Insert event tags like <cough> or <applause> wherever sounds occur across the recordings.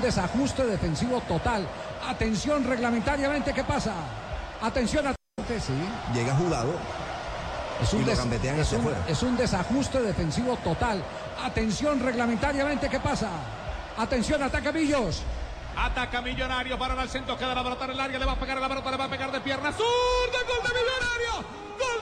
Un desajuste defensivo total. Atención reglamentariamente, ¿qué pasa? Atención a sí. Llega jugado Es un, des- es un- afuera. es un desajuste defensivo total. Atención reglamentariamente, ¿qué pasa? Atención, ataca Millos. Ataca Millonario para el centro, queda la pelota en el área, le va a pegar la pelota, le va a pegar de pierna zurda, gol de Millonario, gol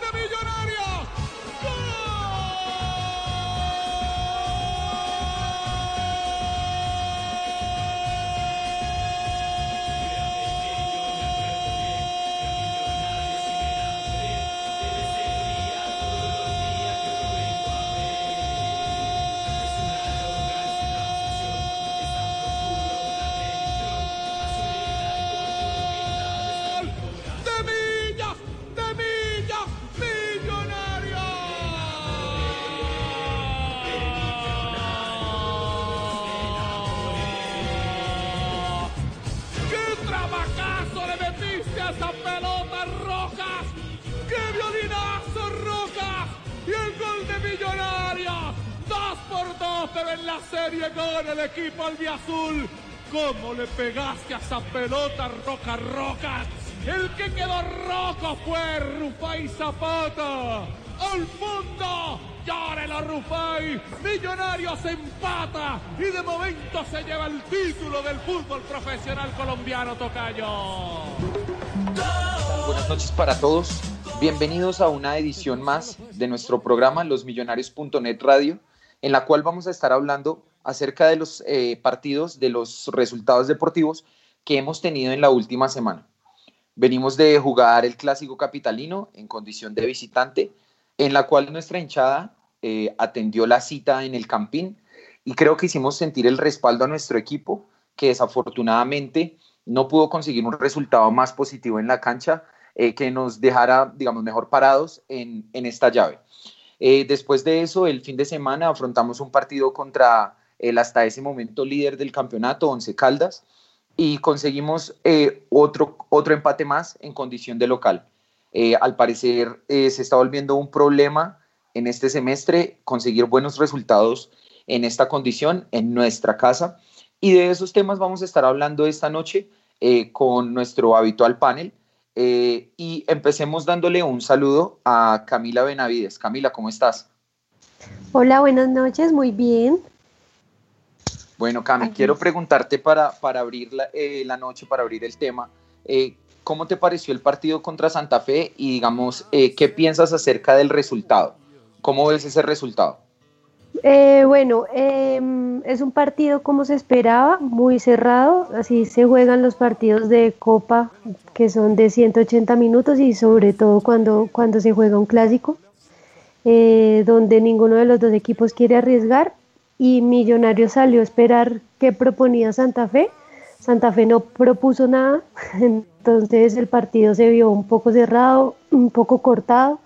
esa pelota, Roca Rocas? El que quedó rojo fue Rufai Zapata. ¡Al fondo! ¡Llórelo, Rufai! Millonarios empata y de momento se lleva el título del fútbol profesional colombiano, Tocayo. Buenas noches para todos. Bienvenidos a una edición más de nuestro programa losmillonarios.net Radio, en la cual vamos a estar hablando acerca de los eh, partidos, de los resultados deportivos que hemos tenido en la última semana. Venimos de jugar el clásico capitalino en condición de visitante, en la cual nuestra hinchada eh, atendió la cita en el Campín y creo que hicimos sentir el respaldo a nuestro equipo, que desafortunadamente no pudo conseguir un resultado más positivo en la cancha eh, que nos dejara, digamos, mejor parados en, en esta llave. Eh, después de eso, el fin de semana afrontamos un partido contra el hasta ese momento líder del campeonato, Once Caldas, y conseguimos eh, otro, otro empate más en condición de local. Eh, al parecer se está volviendo un problema en este semestre conseguir buenos resultados en esta condición, en nuestra casa. Y de esos temas vamos a estar hablando esta noche con nuestro habitual panel. Eh, y empecemos dándole un saludo a Camila Benavides. Camila, ¿cómo estás? Hola, buenas noches, muy bien. Bueno, Cami, quiero preguntarte para, para abrir la, eh, la, noche, para abrir el tema, eh, ¿cómo te pareció el partido contra Santa Fe y digamos, qué piensas acerca del resultado? ¿Cómo ves ese resultado? Eh, bueno, eh, es un partido como se esperaba, muy cerrado, así se juegan los partidos de Copa que son de 180 minutos y sobre todo cuando, cuando se juega un clásico, eh, donde ninguno de los dos equipos quiere arriesgar y Millonarios salió a esperar qué proponía Santa Fe. Santa Fe no propuso nada, <laughs> entonces el partido se vio un poco cerrado, un poco cortado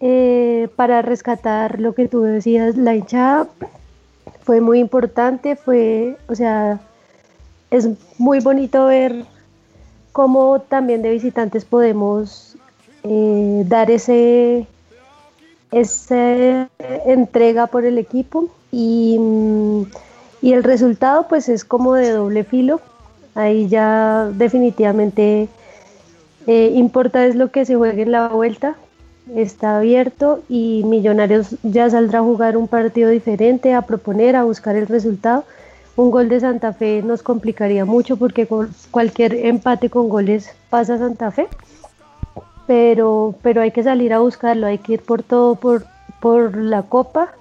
eh, para rescatar lo que tú decías, la hinchada fue muy importante, fue, o sea, es muy bonito ver cómo también de visitantes podemos eh, dar ese esa entrega por el equipo y, y, el resultado pues es como de doble filo ahí ya definitivamente eh, importa es lo que se juegue en la vuelta está abierto y Millonarios ya saldrá a jugar un partido diferente, a proponer, a buscar el resultado. Un gol de Santa Fe nos complicaría mucho porque cualquier empate con goles pasa a Santa Fe, pero, pero hay que salir a buscarlo, hay que ir por todo, por, por la Copa.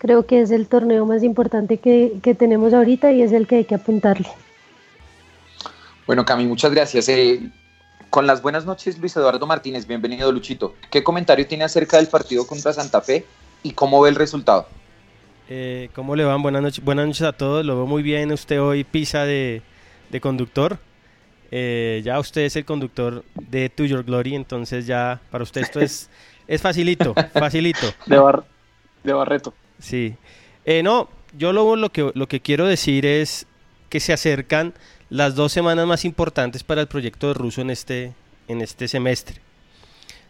Creo que es el torneo más importante que, que tenemos ahorita y es el que hay que apuntarle. Bueno, Cami, muchas gracias. Eh, con las buenas noches, Luis Eduardo Martínez. Bienvenido, Luchito. ¿Qué comentario tiene acerca del partido contra Santa Fe y cómo ve el resultado? Eh, ¿Cómo le van? Buenas noches, buenas noches a todos. Lo veo muy bien usted hoy, pisa de, conductor. Eh, ya usted es el conductor de To Your Glory, entonces ya para usted esto es, <laughs> es facilito, facilito. De, bar, de Barreto. Sí. Eh, no, yo lo, lo, que, lo que quiero decir es que se acercan las dos semanas más importantes para el proyecto de Russo en este, en este semestre.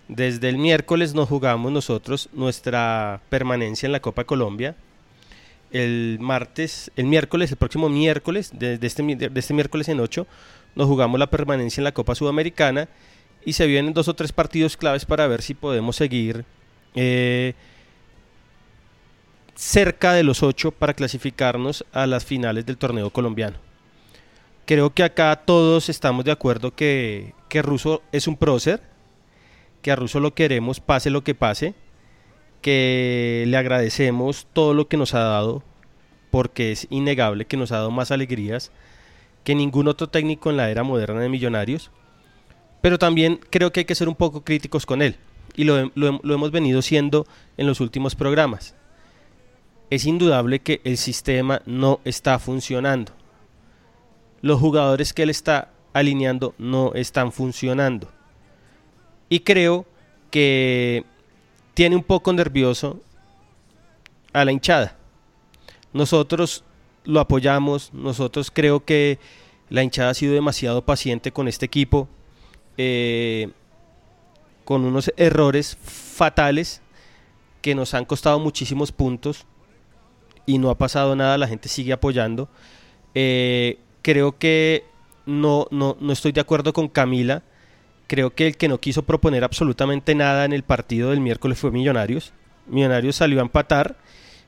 Desde el miércoles nos jugamos nosotros nuestra permanencia en la Copa Colombia. El martes, el miércoles, el próximo miércoles, de, este, de este miércoles en 8, nos jugamos la permanencia en la Copa Sudamericana y se vienen dos o tres partidos claves para ver si podemos seguir eh, cerca de los ocho para clasificarnos a las finales del torneo colombiano creo que acá todos estamos de acuerdo que, que Russo es un prócer, que a Russo lo queremos pase lo que pase, que le agradecemos todo lo que nos ha dado, porque es innegable que nos ha dado más alegrías que ningún otro técnico en la era moderna de Millonarios, pero también creo que hay que ser un poco críticos con él, y lo, lo hemos venido siendo en los últimos programas. Es indudable que el sistema no está funcionando los jugadores que él está alineando no están funcionando. Y creo que tiene un poco nervioso a la hinchada. Nosotros lo apoyamos, nosotros creo que la hinchada ha sido demasiado paciente con este equipo, eh, con unos errores fatales que nos han costado muchísimos puntos y no ha pasado nada, la gente sigue apoyando. Eh, creo que no, no, no estoy de acuerdo con Camila. Creo que el que no quiso proponer absolutamente nada en el partido del miércoles fue Millonarios. Millonarios salió a empatar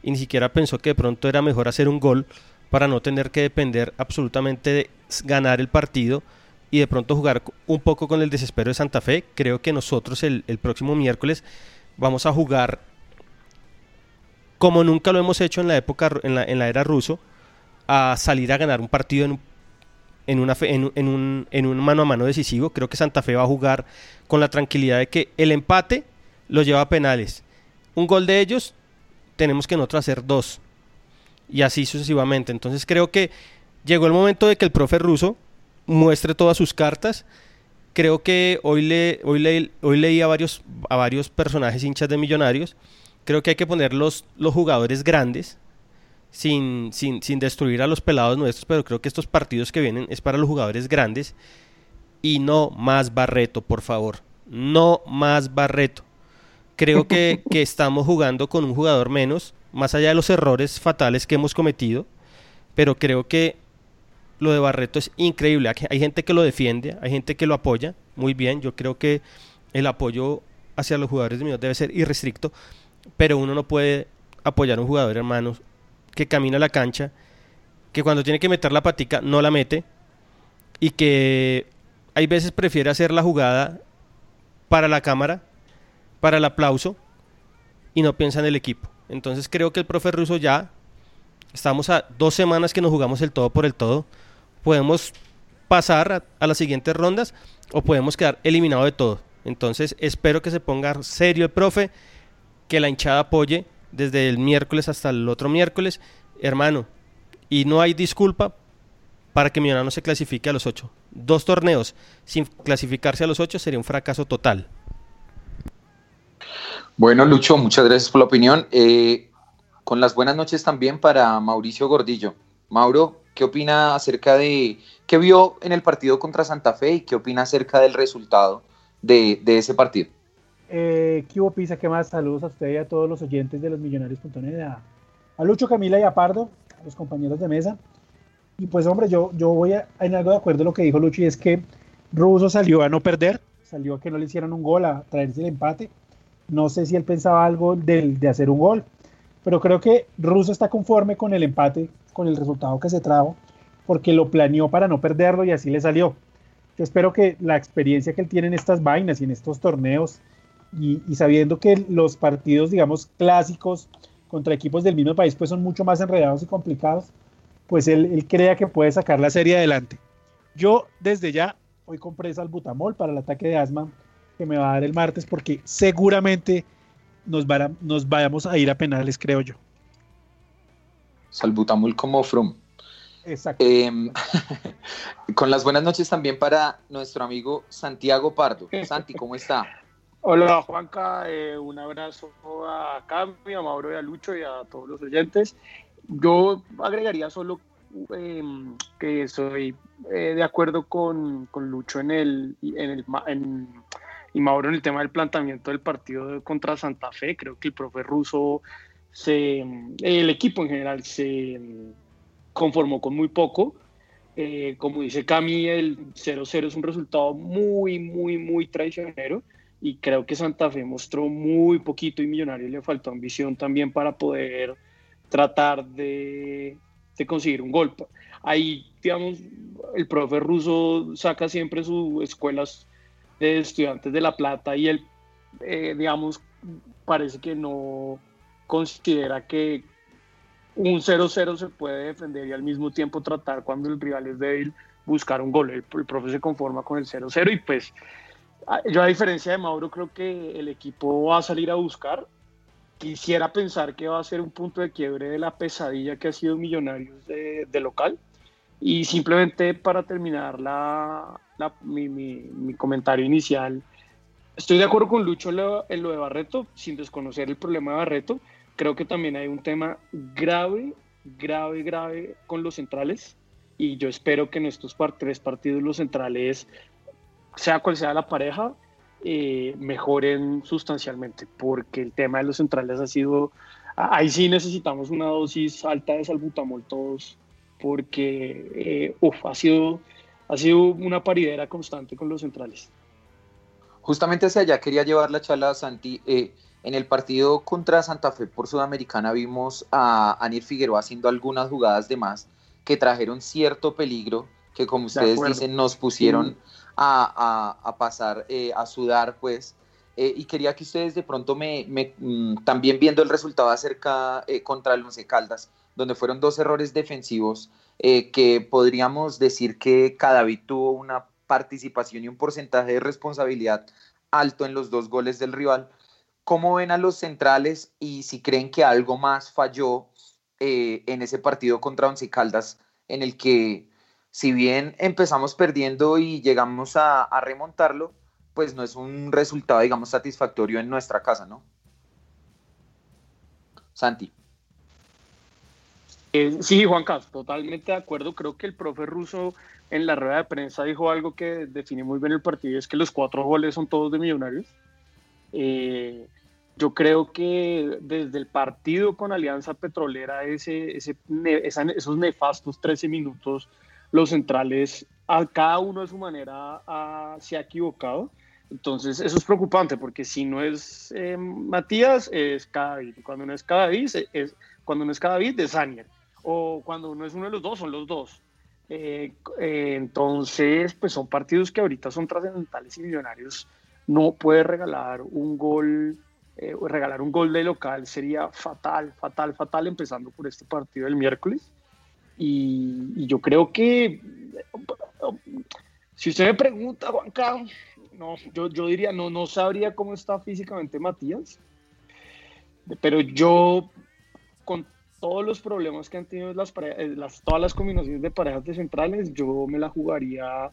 y ni siquiera pensó que de pronto era mejor hacer un gol para no tener que depender absolutamente de ganar el partido y de pronto jugar un poco con el desespero de Santa Fe. Creo que nosotros el, próximo miércoles vamos a jugar como nunca lo hemos hecho en la época en la, era ruso a salir a ganar un partido en, una, un, en un mano a mano decisivo. Creo que Santa Fe va a jugar con la tranquilidad de que el empate lo lleva a penales. Un gol de ellos, tenemos que nosotros hacer dos. y así sucesivamente. Entonces creo que llegó el momento de que el profe ruso muestre todas sus cartas. Creo que hoy, le, hoy, le, hoy leí varios, a varios personajes hinchas de millonarios. Creo que hay que poner los, los jugadores grandes sin, sin, sin destruir a los pelados nuestros, pero creo que estos partidos que vienen es para los jugadores grandes y no más Barreto, por favor. No más Barreto. Creo que, <laughs> que estamos jugando con un jugador menos, más allá de los errores fatales que hemos cometido, pero creo que lo de Barreto es increíble. Hay gente que lo defiende, hay gente que lo apoya, muy bien. Yo creo que el apoyo hacia los jugadores de debe ser irrestricto, pero uno no puede apoyar a un jugador, hermano, que camina la cancha, que cuando tiene que meter la patica no la mete y que hay veces prefiere hacer la jugada para la cámara, para el aplauso y no piensa en el equipo. Entonces creo que el profe ruso ya, estamos a dos semanas que nos jugamos el todo por el todo, podemos pasar a, a las siguientes rondas o podemos quedar eliminado de todo. Entonces espero que se ponga serio el profe, que la hinchada apoye desde el miércoles hasta el otro miércoles, hermano, y no hay disculpa para que Millonarios no se clasifique a los ocho. Dos torneos sin clasificarse a los ocho sería un fracaso total. Bueno, Lucho, muchas gracias por la opinión. Eh, con las buenas noches también para Mauricio Gordillo. Mauro, ¿qué opina acerca de qué vio en el partido contra Santa Fe y qué opina acerca del resultado de, de ese partido? Eh, ¿Qué hubo, Pisa? ¿Qué más? Saludos a usted y a todos los oyentes de los millonarios.net, a, a Lucho, Camila y a Pardo, a los compañeros de mesa. Y pues, hombre, yo, yo voy a, en algo de acuerdo a lo que dijo Lucho, y es que Russo salió a no perder, salió a que no le hicieran un gol, a traerse el empate. No sé si él pensaba algo de, de hacer un gol, pero creo que Russo está conforme con el empate, con el resultado que se trajo, porque lo planeó para no perderlo y así le salió. Yo espero que la experiencia que él tiene en estas vainas y en estos torneos, y, y sabiendo que los partidos, digamos, clásicos contra equipos del mismo país, pues son mucho más enredados y complicados, pues él, él crea que puede sacar la serie adelante. Yo desde ya hoy compré salbutamol para el ataque de asma que me va a dar el martes porque seguramente nos, va a, nos vayamos a ir a penales, creo yo. Salbutamol como From. Exacto. Eh, <laughs> con las buenas noches también para nuestro amigo Santiago Pardo. Santi, ¿cómo está? Hola Juanca, eh, un abrazo a Cami, a Mauro y a Lucho y a todos los oyentes. Yo agregaría solo eh, que soy eh, de acuerdo con, con, Lucho en el, en el y Mauro en el tema del planteamiento del partido contra Santa Fe. Creo que el profe ruso, se, el equipo en general se conformó con muy poco. Eh, como dice Cami, el 0-0 es un resultado muy, muy, muy traicionero y creo que Santa Fe mostró muy poquito y Millonario le faltó ambición también para poder tratar de, de conseguir un gol. Ahí, digamos, el profe ruso saca siempre sus escuelas de estudiantes de La Plata y él, eh, digamos, parece que no considera que un 0-0 se puede defender y al mismo tiempo tratar cuando el rival es débil buscar un gol. El, el profe se conforma con el 0-0 y pues yo a diferencia de Mauro creo que el equipo va a salir a buscar. Quisiera pensar que va a ser un punto de quiebre de la pesadilla que ha sido Millonarios de, de local. Y simplemente para terminar la, la, mi, mi, mi, comentario inicial, estoy de acuerdo con Lucho en lo, en lo de Barreto, sin desconocer el problema de Barreto. Creo que también hay un tema grave, grave, grave con los centrales. Y yo espero que en estos tres partidos los centrales sea cual sea la pareja, eh, mejoren sustancialmente, porque el tema de los centrales ha sido, ahí sí necesitamos una dosis alta de salbutamol todos, porque eh, uf, ha, sido, ha sido una paridera constante con los centrales. Justamente hacia allá quería llevar la charla, Santi. Eh, en el partido contra Santa Fe por Sudamericana vimos a Anir Figueroa haciendo algunas jugadas de más que trajeron cierto peligro, que como ustedes dicen nos pusieron... Sí a, pasar eh, a sudar, pues. Eh, y quería que ustedes de pronto me, me mm, también viendo el resultado acerca eh, contra el Once Caldas, donde fueron dos errores defensivos que podríamos decir que Cadavid tuvo una participación y un porcentaje de responsabilidad alto en los dos goles del rival. ¿Cómo ven a los centrales y si creen que algo más falló eh, en ese partido contra Once Caldas, en el que si bien empezamos perdiendo y llegamos a, remontarlo, pues no es un resultado, digamos, satisfactorio en nuestra casa, ¿no? Santi. Eh, sí, Juan Carlos, totalmente de acuerdo. Creo que el profe ruso en la rueda de prensa dijo algo que define muy bien el partido, es que los cuatro goles son todos de millonarios. Eh, yo creo que desde el partido con Alianza Petrolera, ese, ese, esos nefastos 13 minutos, los centrales, a cada uno de su manera, se ha equivocado. Entonces, eso es preocupante porque si no es eh, Matías, es Cadavid. Cuando no es Cadavid, es, cuando no es Cadavid, es Anier. O cuando uno es uno de los dos, son los dos. Eh, eh, entonces, pues son partidos que ahorita son trascendentales y millonarios. No puede regalar un gol, regalar un gol de local sería fatal, fatal, fatal, empezando por este partido del miércoles. Y, y yo creo que, si usted me pregunta, Juan Carlos, no, yo, yo diría, no, no sabría cómo está físicamente Matías, pero yo, con todos los problemas que han tenido las, eh, las, todas las combinaciones de parejas de centrales, yo me la jugaría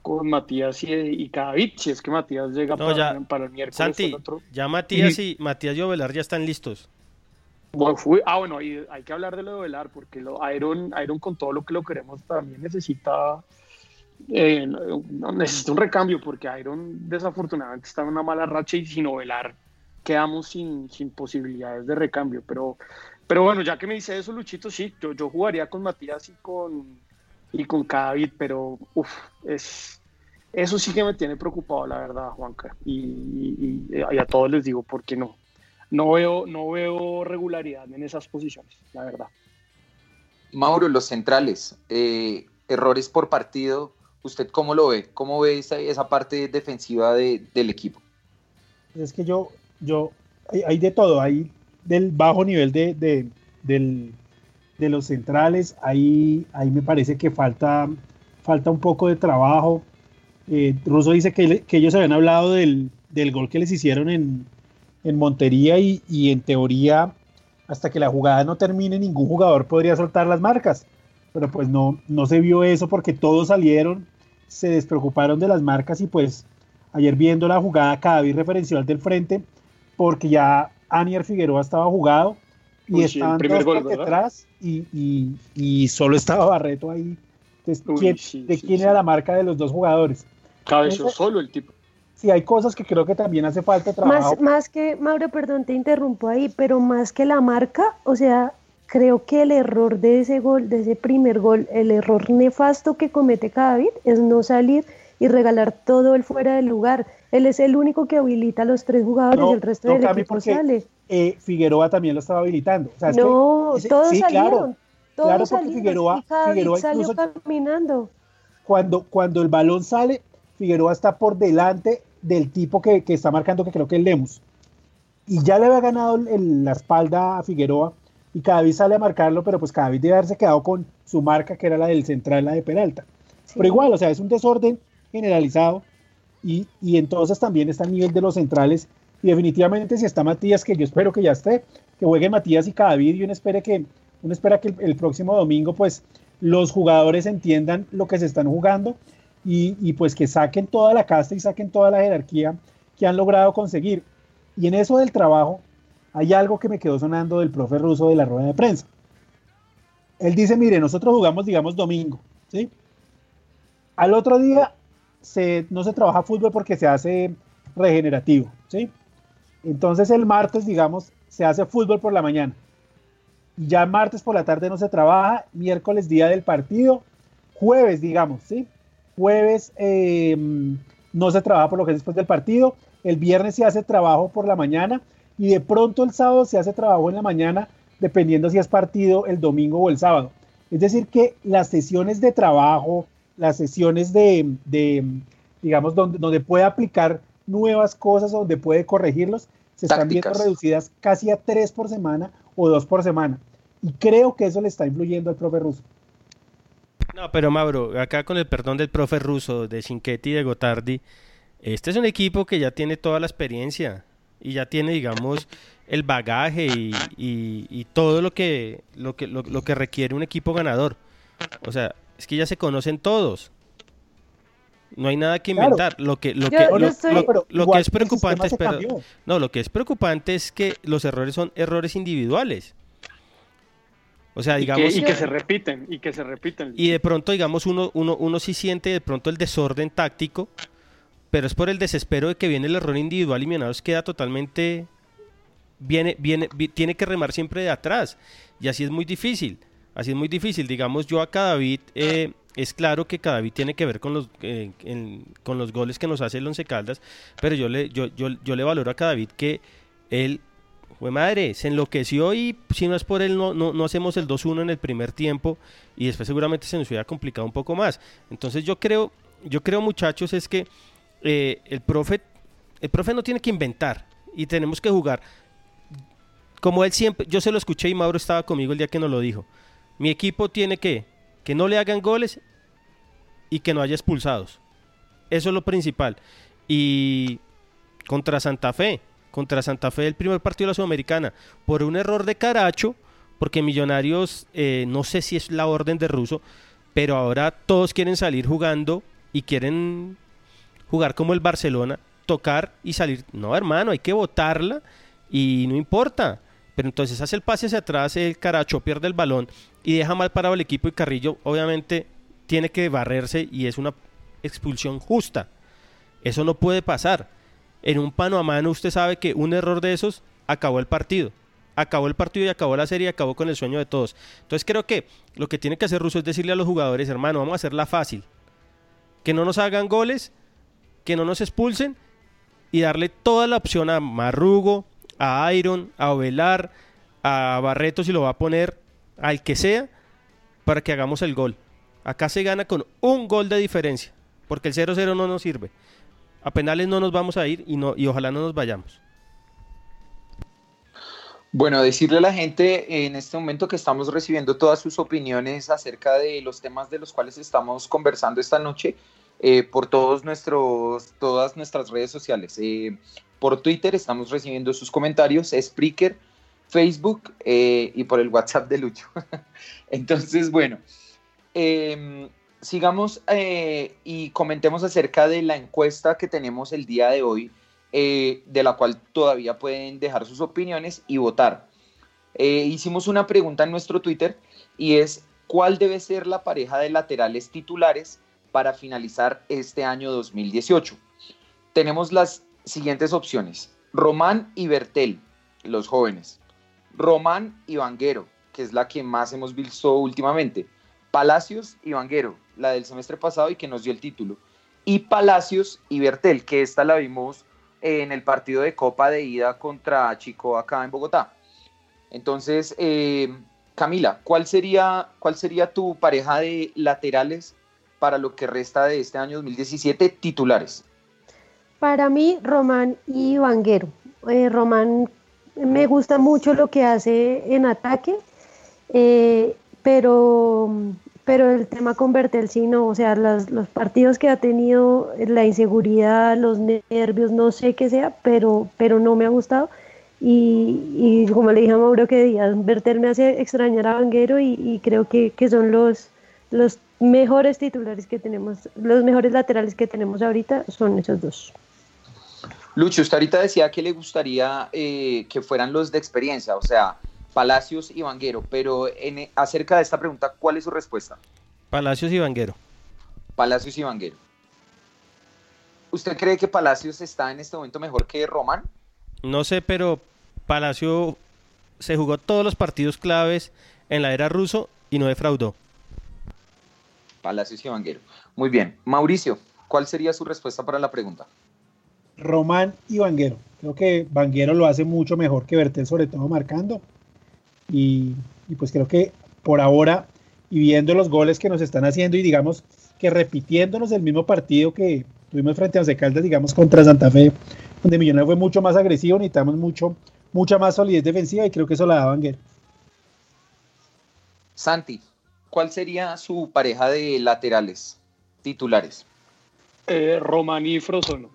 con Matías y, y David, si es que Matías llega para, para, el miércoles. Santi, ya Matías y, Matías y Ovelar ya están listos. Ah, bueno, hay, que hablar de lo de Ovelar, porque lo, Iron, Iron con todo lo que lo queremos también necesita eh, necesita un recambio porque Iron desafortunadamente está en una mala racha y sin novelar quedamos sin, sin posibilidades de recambio. Pero, pero bueno, ya que me dice eso, Luchito, sí, yo, yo jugaría con Matías y con, y con Cadavid, pero uf, es, eso sí que me tiene preocupado, la verdad, Juanca. Y, y, a todos les digo, ¿por qué no? No veo, no veo regularidad en esas posiciones, la verdad. Mauro, los centrales, eh, errores por partido, ¿Usted cómo lo ve? ¿Cómo ve esa, esa parte defensiva de, del equipo? Es que yo, yo, hay, de todo, hay del bajo nivel de, de, del, de los centrales, ahí, ahí me parece que falta, falta un poco de trabajo. Eh, Russo dice que, que, ellos habían hablado del, del, gol que les hicieron en, en Montería y, y, en teoría hasta que la jugada no termine ningún jugador podría soltar las marcas, pero pues no, no se vio eso porque todos salieron se despreocuparon de las marcas y pues ayer viendo la jugada cada vez referencial del frente, porque ya Anier Figueroa estaba jugado y estaban todos por detrás y, y, solo estaba Barreto ahí. Entonces, ¿de quién era la marca de los dos jugadores? Cabezó solo el tipo. Sí, hay cosas que creo que también hace falta trabajo. Más, más que, Mauro, perdón, te interrumpo ahí, pero más que la marca, o sea, creo que el error de ese gol, de ese primer gol, el error nefasto que comete David es no salir y regalar todo el fuera del lugar. Él es el único que habilita a los tres jugadores y el resto del equipo sale. Eh, Figueroa también lo estaba habilitando. no, todos salieron. todos salieron, Figueroa, Figueroa salió caminando. Cuando, cuando el balón sale, Figueroa está por delante del tipo que, que está marcando, que creo que es Lemus. Y ya le había ganado la espalda a Figueroa y cada vez sale a marcarlo, pero pues cada vez debe haberse quedado con su marca, que era la del central, la de Peralta. Pero igual, o sea, es un desorden generalizado y, y, entonces también está el nivel de los centrales y definitivamente si está Matías, que yo espero que ya esté, que juegue Matías y cada y uno, espere que, uno espera que el, próximo domingo pues los jugadores entiendan lo que se están jugando y, pues que saquen toda la casta y saquen toda la jerarquía que han logrado conseguir. Y en eso del trabajo, hay algo que me quedó sonando del profe ruso de la rueda de prensa. Él dice, mire, nosotros jugamos, digamos, domingo, ¿sí? Al otro día se, no se trabaja fútbol porque se hace regenerativo, ¿sí? Entonces el martes, digamos, se hace fútbol por la mañana. Ya martes por la tarde no se trabaja, miércoles día del partido, jueves, digamos, ¿sí? Jueves eh, no se trabaja por lo que es después del partido, el viernes se hace trabajo por la mañana y de pronto el sábado se hace trabajo en la mañana, dependiendo si es partido el domingo o el sábado. Es decir, que las sesiones de trabajo, las sesiones de, digamos, donde, donde puede aplicar nuevas cosas, donde puede corregirlos, se están viendo reducidas casi a tres por semana o dos por semana. Y creo que eso le está influyendo al profe ruso. No, pero Mauro, acá con el perdón del profe ruso, de Cinquetti y de Gotardi, este es un equipo que ya tiene toda la experiencia y ya tiene, digamos, el bagaje y, y- y todo lo que, lo, que, lo, lo que requiere un equipo ganador. O sea, es que ya se conocen todos. No hay nada que Claro. inventar. Lo que, lo Yo- que, yo lo, estoy- lo- Pero lo igual que es preocupante es, pero- no, lo que es preocupante es que los errores son errores individuales. O sea, Y que, digamos, y que se repiten, y que se repiten. y de pronto, digamos, uno, uno, uno sí siente de pronto el desorden táctico, pero es por el desespero de que viene el error individual y Millonarios queda totalmente. Viene, viene, vi- tiene que remar siempre de atrás. Y así es muy difícil. Así es muy difícil. Digamos, yo a Cadavid, eh, es claro que Cadavid tiene que ver con los, eh, en- con los goles que nos hace el Once Caldas, pero yo le, yo, yo, yo le valoro a Cadavid que él fue madre, se enloqueció y si no es por él no, no, no hacemos el 2-1 en el primer tiempo y después seguramente se nos hubiera complicado un poco más. Entonces yo creo, yo creo muchachos es que eh, el profe, el profe no tiene que inventar y tenemos que jugar. Como él siempre, yo se lo escuché y Mauro estaba conmigo el día que nos lo dijo. Mi equipo tiene que que no le hagan goles y que no haya expulsados. Eso es lo principal. Y contra Santa Fe, contra Santa Fe el primer partido de la Sudamericana, por un error de Caracho, porque Millonarios, eh, no sé si es la orden de Russo, pero ahora todos quieren salir jugando y quieren jugar como el Barcelona, tocar y salir. No, hermano, hay que botarla y no importa. Pero entonces hace el pase hacia atrás, el Caracho pierde el balón y deja mal parado el equipo y Carrillo obviamente tiene que barrerse y es una expulsión justa. Eso no puede pasar. En un pano a mano usted sabe que un error de esos acabó el partido. Acabó el partido y acabó la serie y acabó con el sueño de todos. Entonces creo que lo que tiene que hacer Russo es decirle a los jugadores, hermano, vamos a hacerla fácil. Que no nos hagan goles, que no nos expulsen y darle toda la opción a Marrugo, a Iron, a Ovelar, a Barreto si lo va a poner, al que sea, para que hagamos el gol. Acá se gana con un gol de diferencia, porque el 0-0 no nos sirve. A penales no nos vamos a ir y, no, y ojalá no nos vayamos. Bueno, decirle a la gente en este momento que estamos recibiendo todas sus opiniones acerca de los temas de los cuales estamos conversando esta noche eh, por todos nuestros, todas nuestras redes sociales. Eh, por Twitter estamos recibiendo sus comentarios, Spreaker, Facebook eh, y por el WhatsApp de Lucho. <laughs> Entonces, bueno, eh, sigamos eh, y comentemos acerca de la encuesta que tenemos el día de hoy, eh, de la cual todavía pueden dejar sus opiniones y votar. Eh, hicimos una pregunta en nuestro Twitter y es, ¿cuál debe ser la pareja de laterales titulares para finalizar este año 2018? Tenemos las siguientes opciones. Román y Bertel, los jóvenes. Román y Vanguero, que es la que más hemos visto últimamente. Palacios y Vanguero, la del semestre pasado y que nos dio el título. Y Palacios y Bertel, que esta la vimos en el partido de Copa de ida contra Chico acá en Bogotá. Entonces, eh, Camila, ¿cuál sería, ¿cuál sería tu pareja de laterales para lo que resta de este año 2017 titulares? Para mí, Román y Vanguero. Eh, Román me gusta mucho lo que hace en ataque, eh, pero, pero el tema con Bertel sí no, o sea, las- los partidos que ha tenido, la inseguridad, los nervios, no sé qué sea, pero, pero no me ha gustado. Y, y como le dije a Mauro que días, Bertel me hace extrañar a Vanguero y, y creo que, que son los, los mejores titulares que tenemos, los mejores laterales que tenemos ahorita son esos dos. Lucho, usted ahorita decía que le gustaría eh, que fueran los de experiencia, o sea, Palacios y Vanguero, pero en, acerca de esta pregunta, ¿cuál es su respuesta? Palacios y Vanguero. Palacios y Vanguero. ¿Usted cree que Palacios está en este momento mejor que Román? No sé, pero Palacio se jugó todos los partidos claves en la era ruso y no defraudó. Palacios y Vanguero. Muy bien. Mauricio, ¿cuál sería su respuesta para la pregunta? Román y Vanguero. Creo que Vanguero lo hace mucho mejor que Bertel, sobre todo marcando. Y, y pues creo que por ahora, y viendo los goles que nos están haciendo, y digamos que repitiéndonos el mismo partido que tuvimos frente a Once Caldas, digamos, contra Santa Fe, donde Millonarios fue mucho más agresivo, necesitamos mucho, mucha más solidez defensiva, y creo que eso la da Vanguero. Santi, ¿cuál sería su pareja de laterales titulares? Eh, Román y Frozono.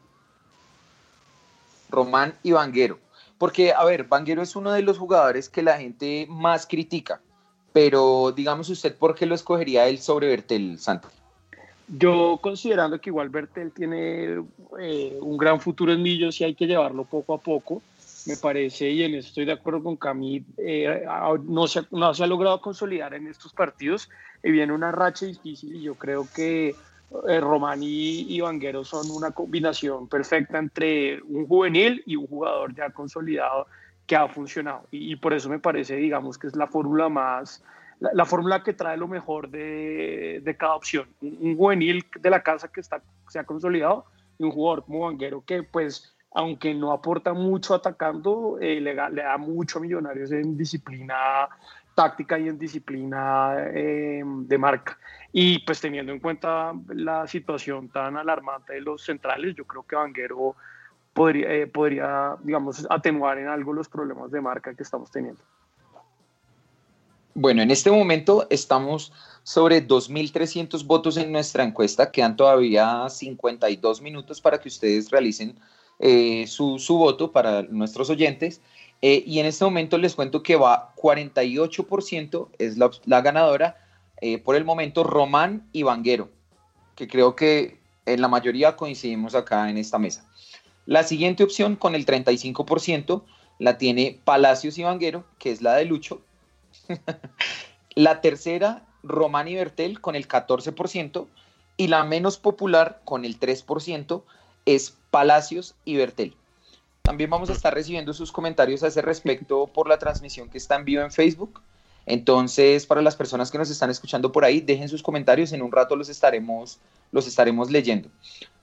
Román y Vanguero. Porque, a ver, Vanguero es uno de los jugadores que la gente más critica, pero digamos usted, ¿por qué lo escogería él sobre Bertel, Santi? Yo considerando que igual Bertel tiene eh, un gran futuro en Millos y hay que llevarlo poco a poco, me parece, y en eso estoy de acuerdo con Camille, eh, no, se, no se ha logrado consolidar en estos partidos, y viene una racha difícil y yo creo que eh, y, Vanguero son una combinación perfecta entre un juvenil y un jugador ya consolidado que ha funcionado. Y, por eso me parece, digamos, que es la fórmula más, la, fórmula que trae lo mejor de, de cada opción. Un, juvenil de la casa que está, se ha consolidado y un jugador como Vanguero que pues aunque no aporta mucho atacando, eh, le, le, da mucho a Millonarios en disciplina táctica y en disciplina eh, de marca. Y pues teniendo en cuenta la situación tan alarmante de los centrales, yo creo que Vanguero podría, eh, podría digamos, atenuar en algo los problemas de marca que estamos teniendo. Bueno, en este momento estamos sobre 2.300 votos en nuestra encuesta. Quedan todavía 52 minutos para que ustedes realicen eh, su, su, voto para nuestros oyentes. Eh, y en este momento les cuento que va 48%, es la, ganadora eh, por el momento Román y Vanguero, que creo que en la mayoría coincidimos acá en esta mesa. La siguiente opción con el 35% la tiene Palacios y Vanguero, que es la de Lucho. <laughs> la tercera, Román y Bertel con el 14%. Y la menos popular con el 3% es Palacios y Bertel. También vamos a estar recibiendo sus comentarios a ese respecto por la transmisión que está en vivo en Facebook. Entonces, para las personas que nos están escuchando por ahí, dejen sus comentarios, en un rato los estaremos, los estaremos leyendo.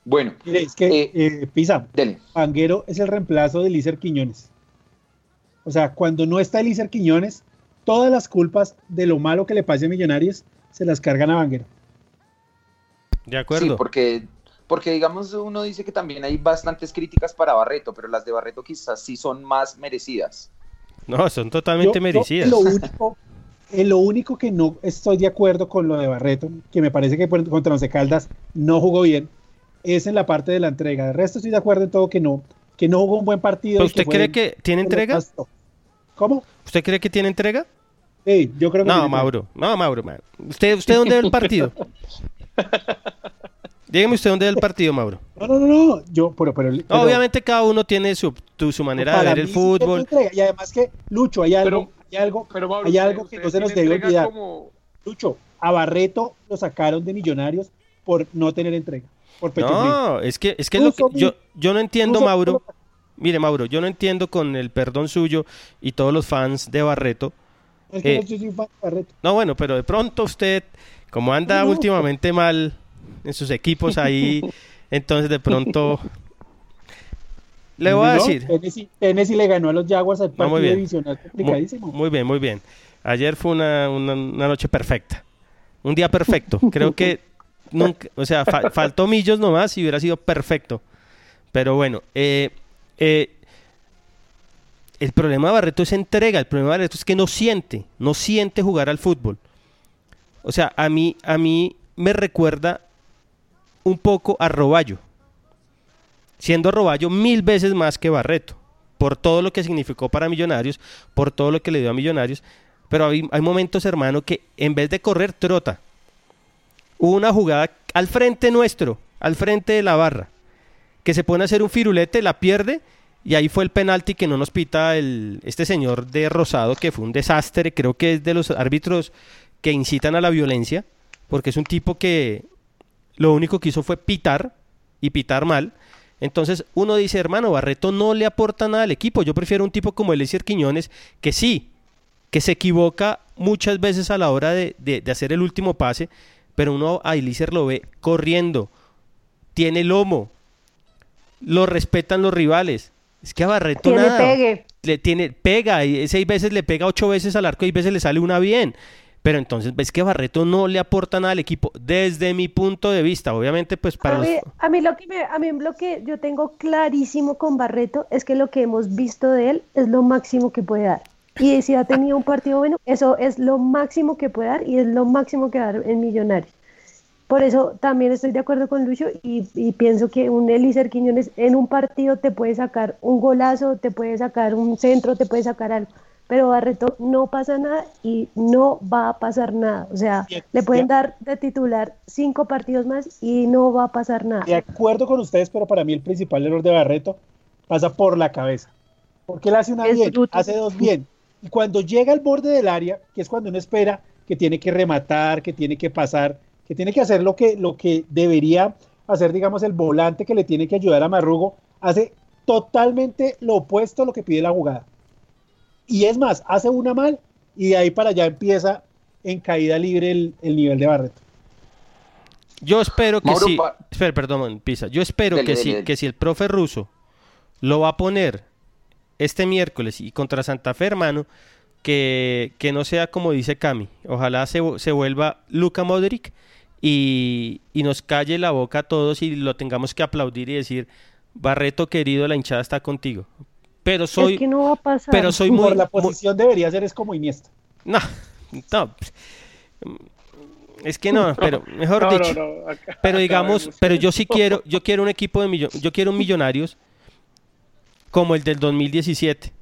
Bueno, es que eh, eh, Pisa, Panguero es el reemplazo de Lícer Quiñones. O sea, cuando no está Lícer Quiñones, todas las culpas de lo malo que le pase a Millonarios se las cargan a Vanguero. De acuerdo. Sí, porque porque digamos uno dice que también hay bastantes críticas para Barreto, pero las de Barreto quizás sí son más merecidas. No, son totalmente merecidas. lo, <laughs> único, lo único que no estoy de acuerdo con lo de Barreto, que me parece que contra Once Caldas no jugó bien, es en la parte de la entrega. De resto estoy de acuerdo en todo que no, que no jugó un buen partido. ¿Usted cree que tiene entrega? ¿Cómo? ¿Usted cree que tiene entrega? Sí, yo creo que No, Mauro, no, Mauro, ¿Usted, ¿Usted dónde ve el partido? <laughs> Dígame usted dónde es el partido, Mauro. <laughs> No, no, no, Yo, pero, pero, obviamente cada uno tiene su, su manera de ver el fútbol. y además que, Lucho, hay algo, hay algo, hay algo que no se nos debe olvidar. Lucho, a Barreto lo sacaron de Millonarios por no tener entrega. Por no, es que, es que, lo que yo, yo no entiendo, Mauro. Mire, Mauro, yo no entiendo con el perdón suyo y todos los fans de Barreto. Es que yo soy fan de Barreto. No, bueno, pero de pronto usted, como anda últimamente mal en sus equipos ahí. <laughs> Entonces de pronto le voy a decir. Tennessee, le ganó a los Jaguars al partido divisional complicadísimo. Muy, bien, muy bien. Ayer fue una, noche perfecta. Un día perfecto. Creo que <laughs> nunca, o sea, faltó millos nomás y hubiera sido perfecto. Pero bueno, eh, eh, el problema de Barreto es entrega. El problema de Barreto es que no siente, no siente jugar al fútbol. O sea, a mí, a mí me recuerda un poco a Roballo, siendo Roballo mil veces más que Barreto, por todo lo que significó para Millonarios, por todo lo que le dio a Millonarios, pero hay, momentos, hermano, que en vez de correr, trota. Hubo una jugada al frente nuestro, al frente de la barra, que se pone a hacer un firulete, la pierde, y ahí fue el penalti que no nos pita el, este señor de Rosado, que fue un desastre, creo que es de los árbitros que incitan a la violencia, porque es un tipo que lo único que hizo fue pitar y pitar mal. Entonces uno dice, hermano, Barreto no le aporta nada al equipo. Yo prefiero un tipo como Eliezer Quiñones, que sí, que se equivoca muchas veces a la hora de, hacer el último pase, pero uno a Eliezer lo ve corriendo, tiene lomo, lo respetan los rivales. Es que a Barreto nada. Le tiene, pega, y seis veces le pega ocho veces al arco y veces le sale una bien. Pero entonces ves que Barreto no le aporta nada al equipo desde mi punto de vista. Obviamente, pues para a mí, a mí lo que a mí lo que yo tengo clarísimo con Barreto es que lo que hemos visto de él es lo máximo que puede dar. Y si ha tenido un partido bueno, eso es lo máximo que puede dar y es lo máximo que va a dar en Millonarios. Por eso también estoy de acuerdo con Lucho y, y pienso que un Elícer Quiñones en un partido te puede sacar un golazo, te puede sacar un centro, te puede sacar algo. Pero Barreto no pasa nada y no va a pasar nada. O sea, le pueden ya. dar de titular cinco partidos más y no va a pasar nada. De acuerdo con ustedes, pero para mí el principal error de Barreto pasa por la cabeza. Porque él hace una Es bien, bruto. hace dos bien. Y cuando llega al borde del área, que es cuando uno espera que tiene que rematar, que tiene que pasar, que tiene que hacer lo que, lo que debería hacer, digamos, el volante que le tiene que ayudar a Marrugo, hace totalmente lo opuesto a lo que pide la jugada. Y es más, hace una mal y de ahí para allá empieza en caída libre el, el nivel de Barreto. Yo espero que Mauro, sí. pa- Espera, perdón, Pisa. Yo espero Dele, que, dele, sí, dele. que si el profe ruso lo va a poner este miércoles y contra Santa Fe, hermano, que, que no sea como dice Cami. Ojalá se, se vuelva Luka Modric y, y nos calle la boca a todos y lo tengamos que aplaudir y decir, Barreto querido, la hinchada está contigo. Pero soy, es que no va a pasar. pero soy muy, Por la muy- posición debería ser es como Iniesta. no, no. Es que no, <laughs> pero mejor No, dicho. no, acá- Pero digamos, pero yo sí quiero, yo quiero un equipo de millonarios, yo quiero un millonarios como el del 2017,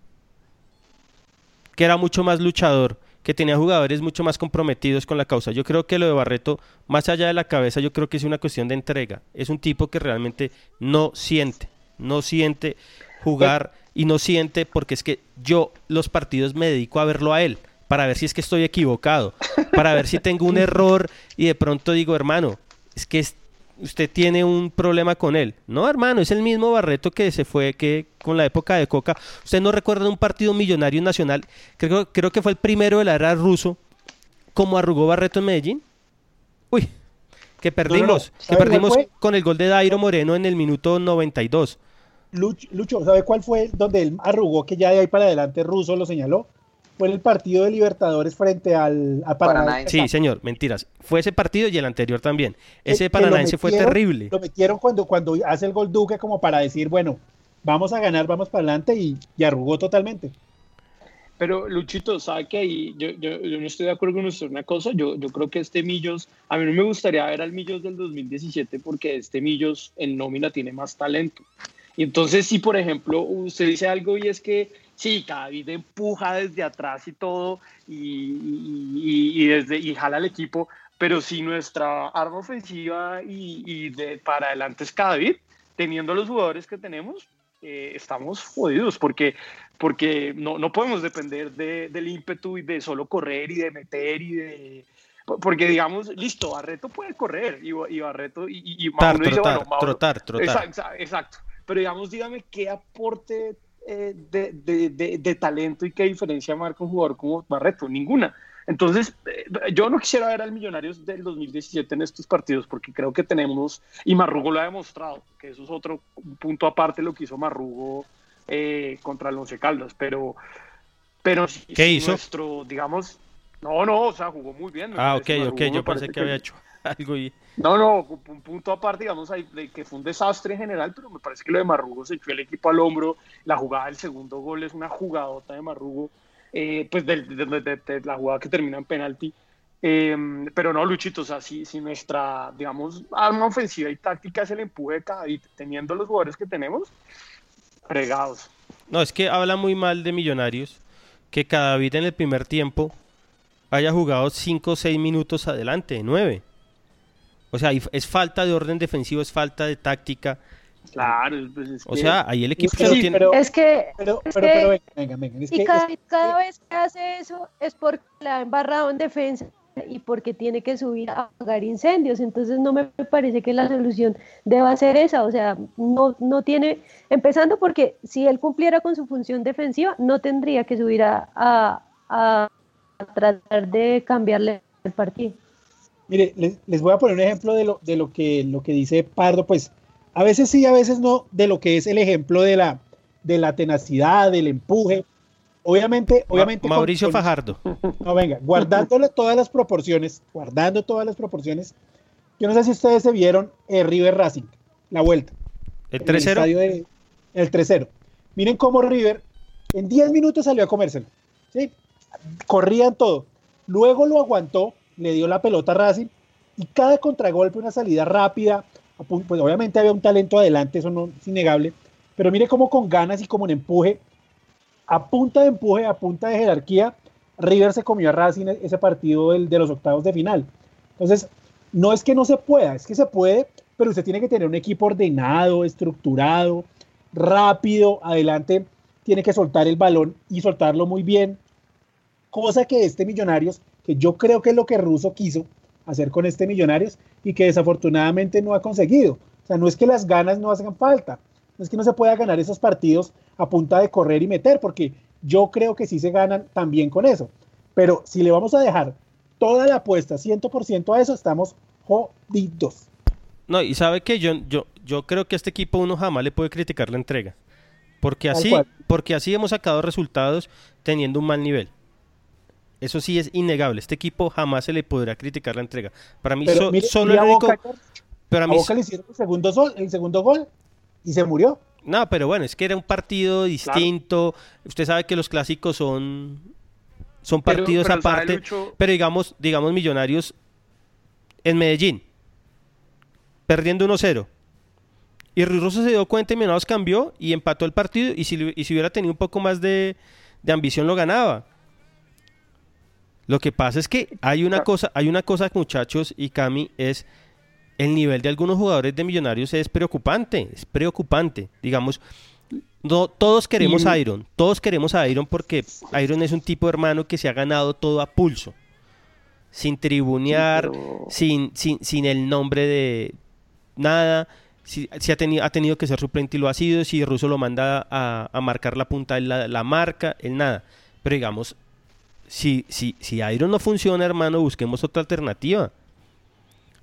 que era mucho más luchador, que tenía jugadores mucho más comprometidos con la causa. Yo creo que lo de Barreto, más allá de la cabeza, yo creo que es una cuestión de entrega. Es un tipo que realmente no siente, no siente jugar y no siente porque es que yo los partidos me dedico a verlo a él para ver si es que estoy equivocado, para ver si tengo un <laughs> error y de pronto digo, hermano, es que es- usted tiene un problema con él. No, hermano, es el mismo Barreto que se fue que con la época de Coca. ¿Usted no recuerda un partido millonario nacional? Creo, creo que fue el primero de la era ruso, como arrugó Barreto en Medellín. Uy, que perdimos, que ¿Sabe cuál perdimos con el gol de Dairo Moreno en el minuto 92. Lucho, Lucho, ¿sabe cuál fue donde él arrugó que ya de ahí para adelante Russo lo señaló? Fue en el partido de Libertadores frente al a Paranaense. Sí, señor, mentiras. Fue ese partido y el anterior también. Que- Ese Paranaense fue metieron- terrible. Lo metieron cuando, cuando hace el gol Duque como para decir, bueno, vamos a ganar, vamos para adelante y, y arrugó totalmente. Pero Luchito, ¿sabe que ahí yo, yo, yo no estoy de acuerdo con usted en una cosa? Yo, yo creo que este Millos, a mí no me gustaría ver al Millos del 2017 porque este Millos en nómina tiene más talento. Y entonces si, por ejemplo, usted dice algo y es que sí, David empuja desde atrás y todo y, y, desde, y jala al equipo, pero si nuestra arma ofensiva y, y de, para adelante es David, teniendo los jugadores que tenemos, eh, estamos jodidos porque, porque no, no podemos depender de- del ímpetu y de solo correr y de meter y de... Porque digamos, listo, Barreto puede correr y, y Barreto y, y, y Tar, uno dice, trotar, bueno, Mauro- trotar, trotar. Exacto, exacto. Pero digamos, dígame qué aporte eh, de, de- de- de talento y qué diferencia marca un jugador como Barreto. Ninguna. Entonces, eh, yo no quisiera ver al Millonarios del 2017 en estos partidos porque creo que tenemos, y Marrugo lo ha demostrado, que eso es otro punto aparte lo que hizo Marrugo eh, contra el Once Caldas, pero, pero si, ¿Qué si hizo? nuestro, digamos, no, no, o sea, jugó muy bien. Ah, ok, ok, yo pensé que había hecho algo y... no, no, un punto aparte, digamos, ahí, de que fue un desastre en general, pero me parece que lo de Marrugo se echó el equipo al hombro. La jugada del segundo gol es una jugadota de Marrugo, eh, pues de, de- de- de la jugada que termina en penalti. Eh, pero no, Luchito, o sea, si, si nuestra, digamos, arma ofensiva y táctica es el empuje de cada y teniendo los jugadores que tenemos, fregados. No, es que habla muy mal de Millonarios que cada vez en el primer tiempo haya jugado 5 o 6 minutos adelante, 9. O sea, es falta de orden defensivo, es falta de táctica. Claro, pues es O que- sea, ahí el equipo Sí, se lo tiene... pero, Es que, pero, es pero, pero venga, venga, venga, es y que- cada, es- cada vez que hace eso es porque la ha embarrado en defensa y porque tiene que subir a apagar incendios. Entonces no me parece que la solución deba ser esa. O sea, no, no tiene, empezando porque si él cumpliera con su función defensiva, no tendría que subir a, a- a tratar de cambiarle el partido. Mire, les, les voy a poner un ejemplo de lo, de lo que lo que dice Pardo, pues a veces sí, a veces no, de lo que es el ejemplo de la, de la tenacidad, del empuje. Obviamente, obviamente. Mauricio con- Fajardo. No, venga, guardándole todas las proporciones, guardando todas las proporciones. Yo no sé si ustedes se vieron eh, River Racing, la vuelta. El en el 3-0. estadio de- el 3-0. Miren cómo River en 10 minutos salió a comérselo. ¿sí? Corrían todo. Luego lo aguantó, le dio la pelota a Racing y cada contragolpe, una salida rápida, pues obviamente había un talento adelante, eso no es innegable, pero mire cómo con ganas y como en empuje, a punta de empuje, a punta de jerarquía, River se comió a Racing ese partido del, de los octavos de final. Entonces, no es que no se pueda, es que se puede, pero usted tiene que tener un equipo ordenado, estructurado, rápido, adelante, tiene que soltar el balón y soltarlo muy bien, cosa que este Millonarios, que yo creo que es lo que Russo quiso hacer con este Millonarios y que desafortunadamente no ha conseguido. O sea, no es que las ganas no hagan falta, no es que no se pueda ganar esos partidos a punta de correr y meter, porque yo creo que sí se ganan también con eso. Pero si le vamos a dejar toda la apuesta 100% a eso, estamos jodidos. No, y sabe que yo, yo, yo creo que a este equipo uno jamás le puede criticar la entrega. Porque así, porque así hemos sacado resultados teniendo un mal nivel. Eso sí es innegable. Este equipo jamás se le podrá criticar la entrega. Para mí, solo el único. pero a, mí Boca le hicieron el segundo, el segundo gol y se murió. No, pero bueno, es que era un partido distinto. Usted sabe que los clásicos son son partidos aparte. Pero digamos, digamos Millonarios en Medellín perdiendo 1-0. Y Ruiz se dio cuenta y Millonarios cambió y empató el partido y si, y si hubiera tenido un poco más de, de ambición lo ganaba. Lo que pasa es que hay una cosa, hay una cosa, muchachos y Cami, es el nivel de algunos jugadores de Millonarios es preocupante, es preocupante. Digamos, no, todos queremos a Iron, todos queremos a Iron porque Iron es un tipo de hermano que se ha ganado todo a pulso, sin tribunear, sin, sin, sin el nombre de nada. Si, ha, tenido, ha tenido que ser suplente y lo ha sido, si Russo lo manda a, marcar la punta, él la, la marca, él nada. Pero digamos, si, si, si Iron no funciona, hermano, busquemos otra alternativa.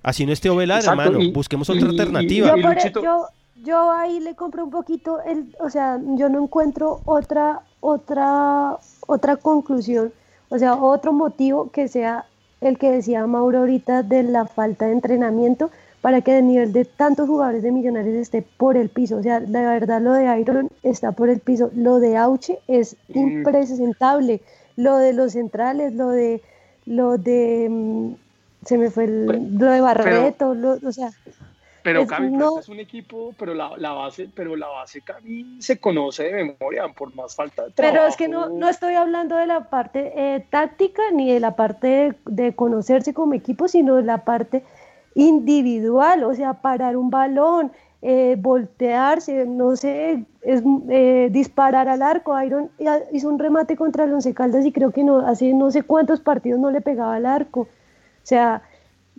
Así no esté Ovelar, hermano, busquemos otra alternativa. Yo, yo, ahí le compro un poquito, el, o sea, yo no encuentro otra, otra, otra conclusión, o sea, otro motivo que sea el que decía Mauro ahorita de la falta de entrenamiento para que el nivel de tantos jugadores de Millonarios esté por el piso. O sea, la verdad lo de Iron está por el piso. Lo de Auche es mm. Lo de los centrales, lo de lo de mm, se me fue el, pues, lo de Barreto, o sea. Pero es, no, es un equipo, pero la, la, base, pero la base Cami se conoce de memoria, por más falta de trabajo. Pero es que no, no estoy hablando de la parte eh, táctica ni de la parte de, conocerse como equipo, sino de la parte individual, o sea, parar un balón, eh, voltearse, no sé, es, eh, disparar al arco. Iron hizo un remate contra el Once Caldas y creo que no, hace no sé cuántos partidos no le pegaba al arco. O sea,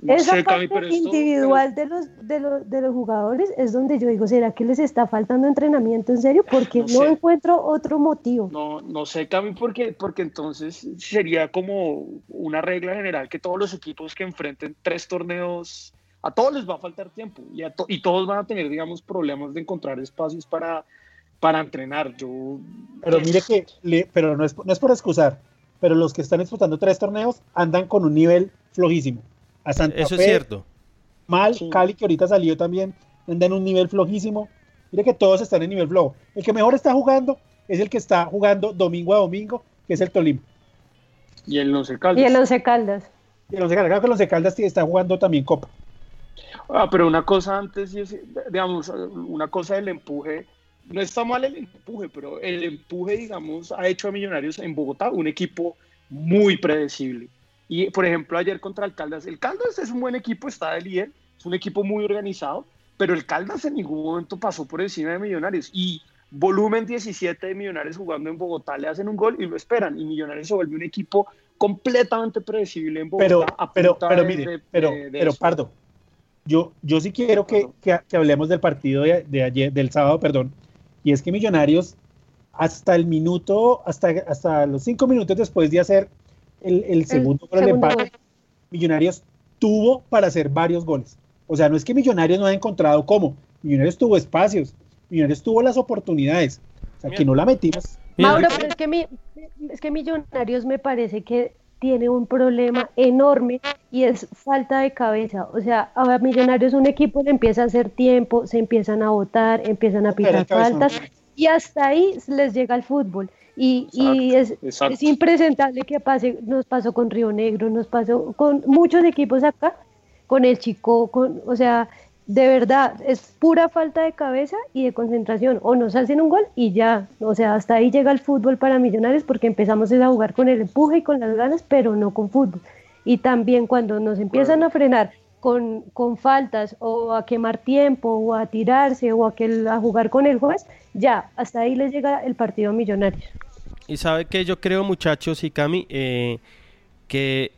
esa parte individual de, los, de, los, de los jugadores es donde yo digo, ¿será que les está faltando entrenamiento en serio? Porque no, encuentro otro motivo. No, no sé, Cami, porque, porque entonces sería como una regla general que todos los equipos que enfrenten tres torneos, a todos les va a faltar tiempo y, y todos van a tener, digamos, problemas de encontrar espacios para, para entrenar. Yo, pero mire que, pero no es, no es por excusar, pero los que están disputando tres torneos andan con un nivel flojísimo. A Santa Eso es cierto. Mal, Cali, que ahorita salió también, anda en un nivel flojísimo. Mire que todos están en nivel flojo. El que mejor está jugando es el que está jugando domingo a domingo, que es el Tolima. Y el Once Caldas. Y el Once Caldas. Y el Once Caldas. Claro que el Once Caldas está jugando también Copa. Ah, pero una cosa antes, digamos, una cosa del empuje, no está mal el empuje, pero el empuje, digamos, ha hecho a Millonarios en Bogotá un equipo muy predecible. Y, por ejemplo, ayer contra el Caldas, el Caldas es un buen equipo, está de líder, es un equipo muy organizado, pero el Caldas en ningún momento pasó por encima de Millonarios. Y volumen 17 de Millonarios jugando en Bogotá le hacen un gol y lo esperan. Y Millonarios se vuelve un equipo completamente predecible en Bogotá. Pero, pero, pero mire, pero, pero Pardo, yo, yo sí quiero que, que, hablemos del partido de, de, ayer, del sábado, perdón. Y es que Millonarios, hasta el minuto, hasta, hasta los cinco minutos después de hacer el, segundo gol empate, Millonarios tuvo para hacer varios goles. O sea, no es que Millonarios no haya encontrado cómo. Millonarios tuvo espacios, Millonarios tuvo las oportunidades. O sea, que no la metimos. Mauro, pero es que, es que Millonarios me parece que tiene un problema enorme y es falta de cabeza. O sea, ahora Millonarios un equipo le empieza a hacer tiempo, se empiezan a votar, empiezan a pitar faltas y hasta ahí les llega el fútbol. Y, y es, es, impresentable que pase, nos pasó con Río Negro, nos pasó con muchos equipos acá, con el chico, con, o sea, de verdad, es pura falta de cabeza y de concentración. O nos hacen un gol y ya, o sea, hasta ahí llega el fútbol para Millonarios porque empezamos a jugar con el empuje y con las ganas, pero no con fútbol. Y también cuando nos empiezan a frenar con, con faltas o a quemar tiempo o a tirarse o a, que, a jugar con el juez, ya, hasta ahí les llega el partido a Millonarios. Y sabe que yo creo, muchachos y Cami, eh, que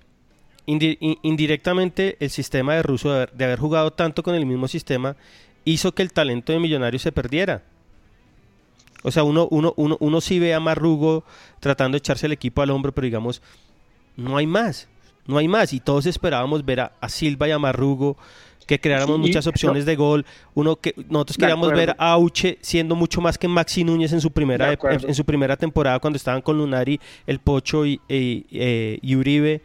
indi- in- indirectamente el sistema de Russo, de haber, de haber jugado tanto con el mismo sistema, hizo que el talento de Millonarios se perdiera. O sea, uno, uno, uno, uno sí ve a Marrugo tratando de echarse el equipo al hombro, pero digamos, no hay más. No hay más. Y todos esperábamos ver a, a Silva y a Marrugo que creáramos Sí, muchas opciones no. de gol. Uno que nosotros queríamos ver a Auche siendo mucho más que Maxi Núñez en su primera en su primera temporada cuando estaban con Lunari, el Pocho y, y- eh, y Uribe.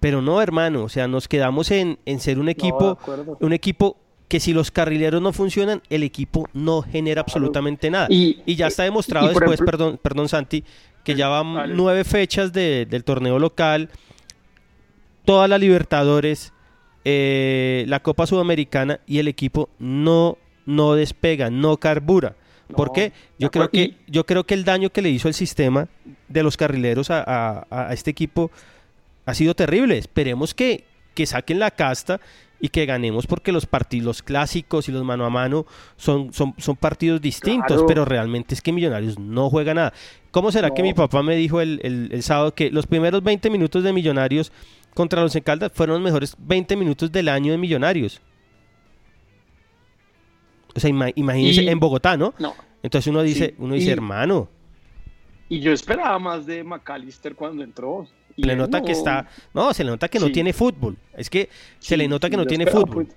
Pero no, hermano, o sea, nos quedamos en, en ser un equipo, un equipo que si los carrileros no funcionan, el equipo no genera absolutamente nada. Y- Y, ya está demostrado por después, ejemplo- perdón, perdón Santi, que ya van nueve fechas de- del torneo local, toda la Libertadores, eh, la Copa Sudamericana y el equipo no, no despega, no carbura. ¿Por No, qué? de Yo creo, que, yo creo que el daño que le hizo el sistema de los carrileros a, a- a este equipo ha sido terrible. Esperemos que, que saquen la casta y que ganemos porque los partidos clásicos y los mano a mano son, son, son partidos distintos, Claro. pero realmente es que Millonarios no juega nada. ¿Cómo será que mi papá me dijo el, el- el sábado que los primeros 20 minutos de Millonarios contra los Encaldas fueron los mejores 20 minutos del año de Millonarios? O sea, ima- imagínense Y- en Bogotá, ¿no? No. Entonces uno dice, Sí, uno dice, y- hermano, Y yo esperaba más de McAllister cuando entró. Y le nota no. que está, no, se le nota que no tiene fútbol. Es que se le nota que no tiene esperaba, fútbol. pues.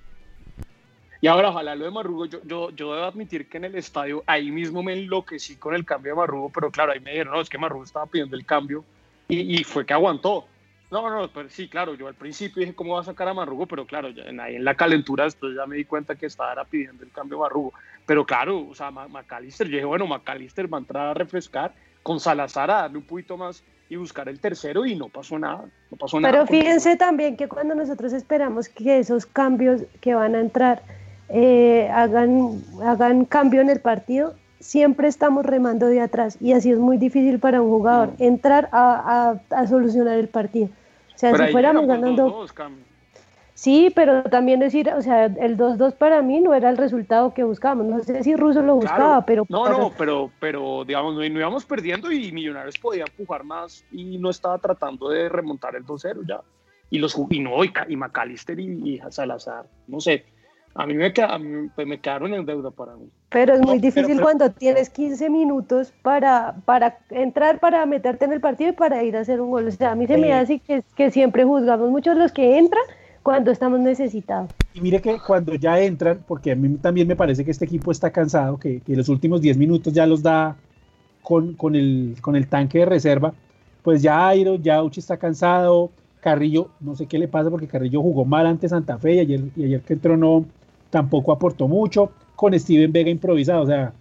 Y ahora, ojalá lo de Marrugo, yo, yo, yo debo admitir que en el estadio ahí mismo me enloquecí con el cambio de Marrugo, pero claro, ahí me dijeron, no, es que Marrugo estaba pidiendo el cambio y, y fue que aguantó. No, no, pero sí, claro, yo al principio dije, ¿cómo va a sacar a Marrugo? Pero claro, ya en, ahí en la calentura después ya me di cuenta que estaba era pidiendo el cambio de Marrugo. Pero claro, o sea, Ma- McAllister, yo dije, bueno, McAllister va a entrar a refrescar con Salazar a darle un poquito más y buscar el tercero y no pasó nada, no pasó nada. Pero fíjense también que cuando nosotros esperamos que esos cambios que van a entrar eh, hagan, hagan cambio en el partido, siempre estamos remando de atrás y así es muy difícil para un jugador entrar a, a- a solucionar el partido. O sea, Pero si fuéramos ganando... 2-2, Cami. Sí, pero también decir, o sea, el 2-2 para mí no era el resultado que buscábamos. No sé si Russo lo buscaba, Claro. pero... No, no, pero, pero digamos, no, no íbamos perdiendo y Millonarios podía empujar más y no estaba tratando de remontar el 2-0 ya. Y los y no, y, y McAllister y, y Salazar, no sé. A mí me, a mí, pues, me quedaron en deuda para mí. Pero es muy No, difícil pero- pero- cuando tienes 15 minutos para, para entrar, para meterte en el partido y para ir a hacer un gol. O sea, a mí se me Sí. hace que, que siempre juzgamos muchos los que entran cuando estamos necesitados. Y mire que cuando ya entran, porque a mí también me parece que este equipo está cansado, que, los últimos 10 minutos ya los da con, el, con el tanque de reserva, pues ya Airo, ya Uchi está cansado, Carrillo, no sé qué le pasa porque Carrillo jugó mal ante Santa Fe y ayer, y ayer que entró no, tampoco aportó mucho, con Steven Vega improvisado, o sea,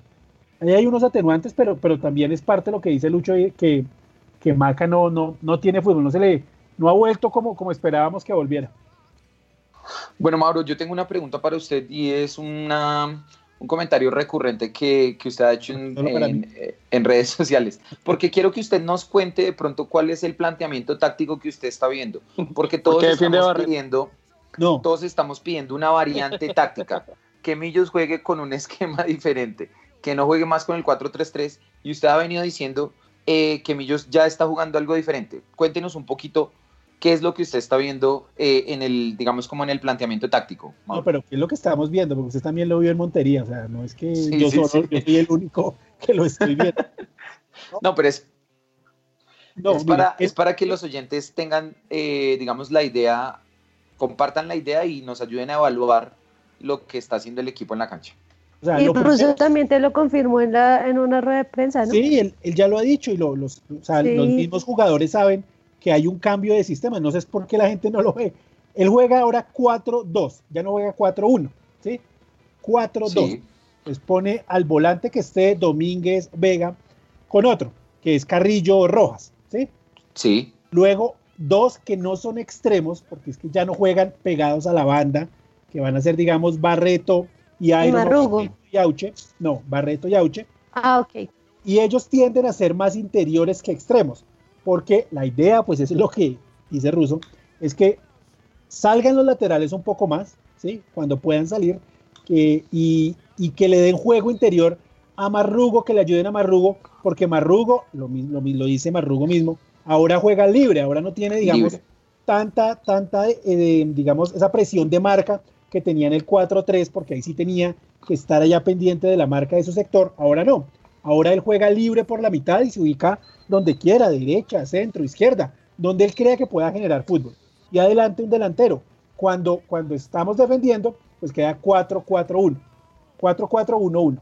ahí hay unos atenuantes, pero, pero también es parte de lo que dice Lucho, que, que Maca no, no, tiene fútbol, no se le, no ha vuelto como esperábamos que volviera. Bueno, Mauro, yo tengo una pregunta para usted y es una, un comentario recurrente que, que usted ha hecho en, eh, en redes <laughs> sociales, porque quiero que usted nos cuente de pronto cuál es el planteamiento táctico que usted está viendo, porque todos defiende estamos pidiendo, No, todos estamos pidiendo una variante <laughs> táctica, que Millos juegue con un esquema <laughs> diferente, que no juegue más con el 4-3-3, y usted ha venido diciendo eh, que Millos ya está jugando algo diferente. Cuéntenos un poquito qué es lo que usted está viendo eh, en el, digamos, como en el planteamiento táctico. No, Mauro. pero ¿qué es lo que estamos viendo? Porque usted también lo vio en Montería, o sea, no es que Sí, yo, sí, solo, sí. yo soy el único que lo estoy viendo. <laughs> No, pero es, No, es, mira, para, es- es para que los oyentes tengan, eh, digamos, la idea, compartan la idea y nos ayuden a evaluar lo que está haciendo el equipo en la cancha. o sea, Y Russo primero- también te lo confirmó en, la, en una rueda de prensa, ¿no? Sí, él, él ya lo ha dicho y lo- los, o sea, Sí. los mismos jugadores saben que hay un cambio de sistema. No sé por qué la gente no lo ve. Él juega ahora 4-2, ya no juega 4-1, ¿sí? 4-2. Sí, Pues pone al volante que esté Domínguez Vega con otro, que es Carrillo Rojas, ¿sí? sí, Luego dos que no son extremos, porque es que ya no juegan pegados a la banda, que van a ser, digamos, Barreto y Iron Marrugo. y Auche. No, Barreto y Auche. Ah, ok. Y ellos tienden a ser más interiores que extremos, porque la idea, pues es lo que dice Russo, es que salgan los laterales un poco más, ¿sí? Cuando puedan salir, y, y que le den juego interior a Marrugo, que le ayuden a Marrugo, porque Marrugo, lo, lo, lo dice Marrugo mismo, ahora juega libre, ahora no tiene, digamos, Libre. tanta, tanta, eh, de- digamos, esa presión de marca que tenía en el 4-3, porque ahí sí tenía que estar allá pendiente de la marca de su sector, ahora no. Ahora él juega libre por la mitad y se ubica donde quiera, derecha, centro, izquierda, donde él crea que pueda generar fútbol. Y adelante un delantero. Cuando, cuando estamos defendiendo, pues queda 4-4-1. 4-4-1-1.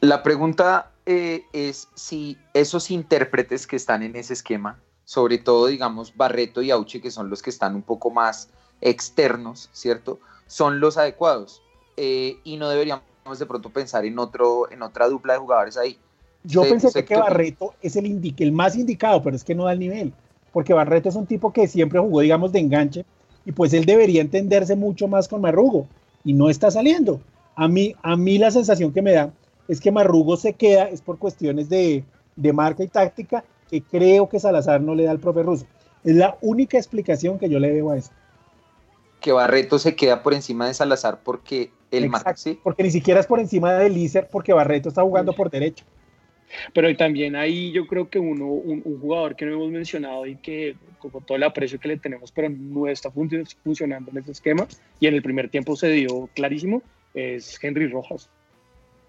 La pregunta eh, es si esos intérpretes que están en ese esquema, sobre todo, digamos, Barreto y Auche, que son los que están un poco más externos, ¿cierto? Son los adecuados. Eh, y no deberíamos de pronto pensar en, otro, en otra dupla de jugadores ahí. Yo pensé que? Barreto es el más indicado, pero es que no da el nivel. Porque Barreto es un tipo que siempre jugó, digamos, de enganche. Y pues él debería entenderse mucho más con Marrugo. Y no está saliendo. A mí, a mí la sensación que me da es que Marrugo se queda, es por cuestiones de, de marca y táctica, que creo que Salazar no le da al profe ruso. Es la única explicación que yo le veo a eso. Que Barreto se queda por encima de Salazar porque el Exacto, ¿sí? Porque ni siquiera es por encima de Lícer, porque Barreto está jugando por derecha. Pero también ahí yo creo que uno, un, un jugador que no hemos mencionado y que con todo el aprecio que le tenemos, pero no está func- funcionando en ese esquema y en el primer tiempo se dio clarísimo, es Henry Rojas.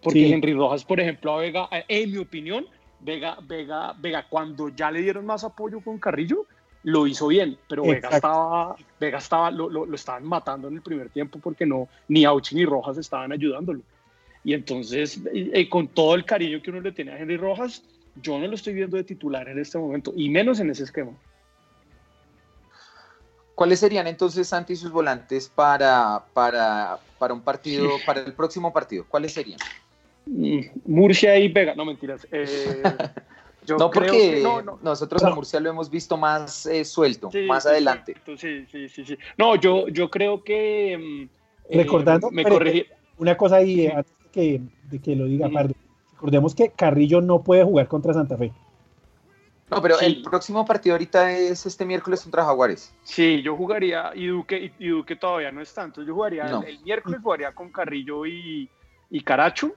Porque Sí. Henry Rojas, por ejemplo, a Vega, en mi opinión, Vega, Vega, Vega, cuando ya le dieron más apoyo con Carrillo, lo hizo bien, pero Vega estaba, Vega estaba, lo, lo, lo estaban matando en el primer tiempo porque no, ni Auchi ni Rojas estaban ayudándolo. Y entonces, eh, eh, con todo el cariño que uno le tiene a Henry Rojas, yo no lo estoy viendo de titular en este momento, y menos en ese esquema. ¿Cuáles serían entonces, Santi, sus volantes para, para, para un partido, para el próximo partido? ¿Cuáles serían? Mm, Murcia y Vega, no mentiras. Eh, <laughs> yo No, creo porque que- no, no. nosotros a Murcia lo hemos visto más eh, suelto, Sí, más sí, adelante. sí, sí, sí, sí. No, yo, yo creo que. mm, eh, Recordando, me corregí. una cosa ahí, eh, antes de que, de que lo diga. Pardo. Recordemos que Carrillo no puede jugar contra Santa Fe. No, pero Sí. el próximo partido ahorita es este miércoles contra Jaguares. Sí, yo jugaría, y Duque, y, y Duque todavía no está, entonces yo jugaría, No. el, el miércoles jugaría con Carrillo y, y Caracho,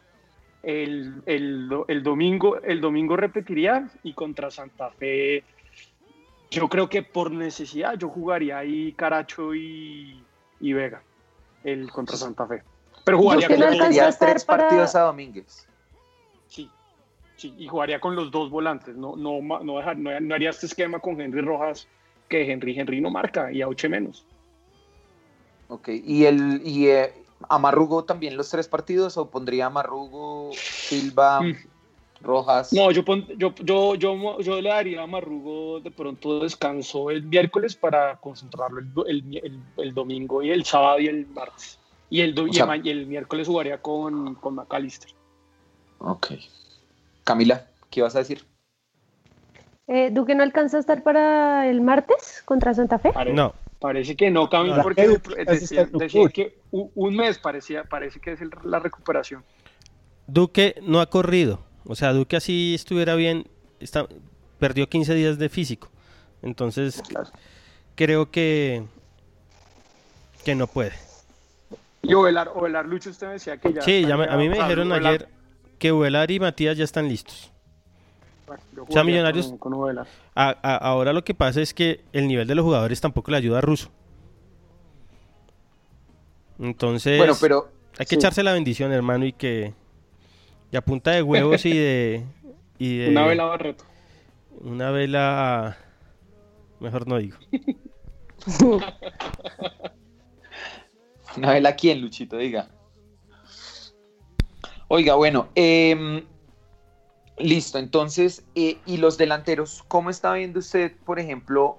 el, el, el domingo, el domingo repetiría, y contra Santa Fe, yo creo que por necesidad yo jugaría ahí Caracho y, y Vega, el contra Santa Fe. Pero jugaría con los a tres para- partidos a Domínguez. sí, sí, y jugaría con los dos volantes, no, no, no, dejar- no, no haría este esquema con Henry Rojas, que Henry, Henry no marca, y Auche menos. Ok, y el y eh, a Marrugo también los tres partidos, o pondría a Marrugo, Silva, Mm. Rojas. No, yo, pon- yo, yo, yo, yo le daría a Marrugo de pronto descanso el miércoles para concentrarlo el, el, el- el domingo y el sábado y el martes. Y el, do- y sea- el ma- y el miércoles jugaría con, con McAllister. Ok. Camila, ¿qué ibas a decir? Eh, ¿Duque no alcanza a estar para el martes contra Santa Fe? No, Parece que no, Cami, No, porque decía, decía que un, mes parecía, parece que es el- la recuperación. Duque no ha corrido. O sea, Duque así estuviera bien, está, perdió 15 días de físico. Entonces, creo que, que no puede. Y Ovelar, Ovelar Lucho, usted me decía que ya. Sí, ya me- a mí me dijeron Ovelar- ayer que Uelar y Matías ya están listos. Yo O sea, Millonarios- Con, con Ovelar. A- a- ahora lo que pasa es que el nivel de los jugadores tampoco le ayuda a Russo. Entonces, bueno, pero hay que sí. echarse la bendición, hermano, y que y a punta de huevos y de, y de Una vela Barreto. una vela, mejor no digo. <laughs> Una vela aquí en Luchito, diga. Oiga, bueno, em, listo. Entonces, eh, y los delanteros, ¿cómo está viendo usted, por ejemplo?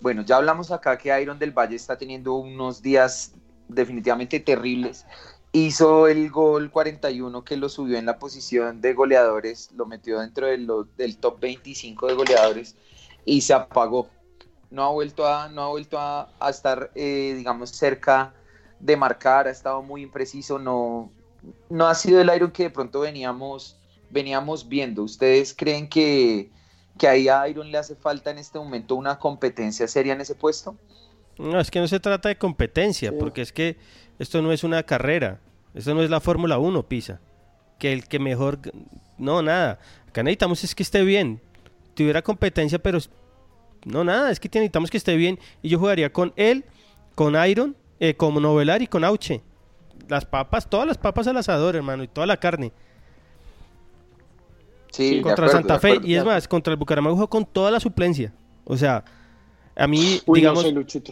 Bueno, ya hablamos acá que Iron del Valle está teniendo unos días definitivamente terribles. Hizo el gol 41 que lo subió en la posición de goleadores, lo metió dentro del top 25 de goleadores y se apagó. no ha vuelto a, no ha vuelto a estar, eh, digamos, cerca de marcar, ha estado muy impreciso, no, no ha sido el Iron que de pronto veníamos, veníamos viendo. ¿Ustedes creen que, que ahí a Iron le hace falta en este momento una competencia seria en ese puesto? No, es que no se trata de competencia, porque es que esto no es una carrera, esto no es la Fórmula 1, Pisa. Que el que mejor, no, nada. Acá necesitamos es que esté bien. Tuviera competencia, pero no, nada, es que necesitamos que esté bien. Y yo jugaría con él, con Iron, eh, con Novelar y con Auche. Las papas, todas las papas al asador, hermano, y toda la carne. Sí, contra acuerdo, Santa Fe. acuerdo. Y es más, contra el Bucaramanga jugó con toda la suplencia. O sea, a mí, Uy, digamos,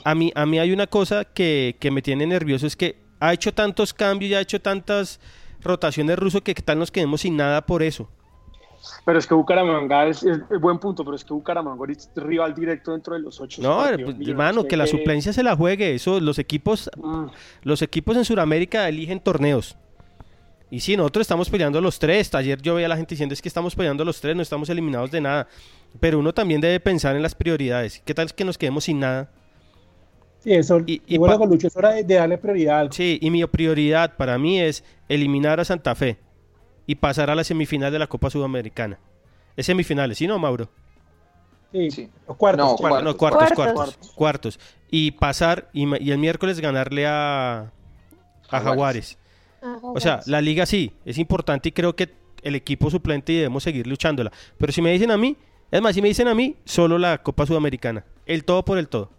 a mí, a mí hay una cosa que, que me tiene nervioso, es que ha hecho tantos cambios y ha hecho tantas rotaciones ruso que tal nos quedemos sin nada por eso. Pero es que Bucaramanga es, es- es buen punto, pero es que Bucaramanga es rival directo dentro de los ocho. No, partidos pues, hermano, que la suplencia se la juegue. Eso, los equipos, Mm. los equipos en Sudamérica eligen torneos. Y sí, nosotros estamos peleando los tres. Ayer yo veía a la gente diciendo es que estamos peleando los tres, no estamos eliminados de nada. Pero uno también debe pensar en las prioridades. ¿Qué tal que nos quedemos sin nada? Sí, eso, Y- pa- con Lucho, es hora de, de darle prioridad a algo. Sí, y mi prioridad para mí es eliminar a Santa Fe y pasar a la semifinal de la Copa Sudamericana. Es semifinales, ¿sí no, Mauro? Sí, Sí. o cuartos. No, Cuartos, no, Cuartos. cuartos, Cuartos. cuartos, cuartos. Y pasar, y, el miércoles ganarle a, a Jaguares. Jaguares. O sea, la liga sí, es importante y creo que el equipo suplente y debemos seguir luchándola. Pero si me dicen a mí, es más, si me dicen a mí, solo la Copa Sudamericana. El todo por el todo.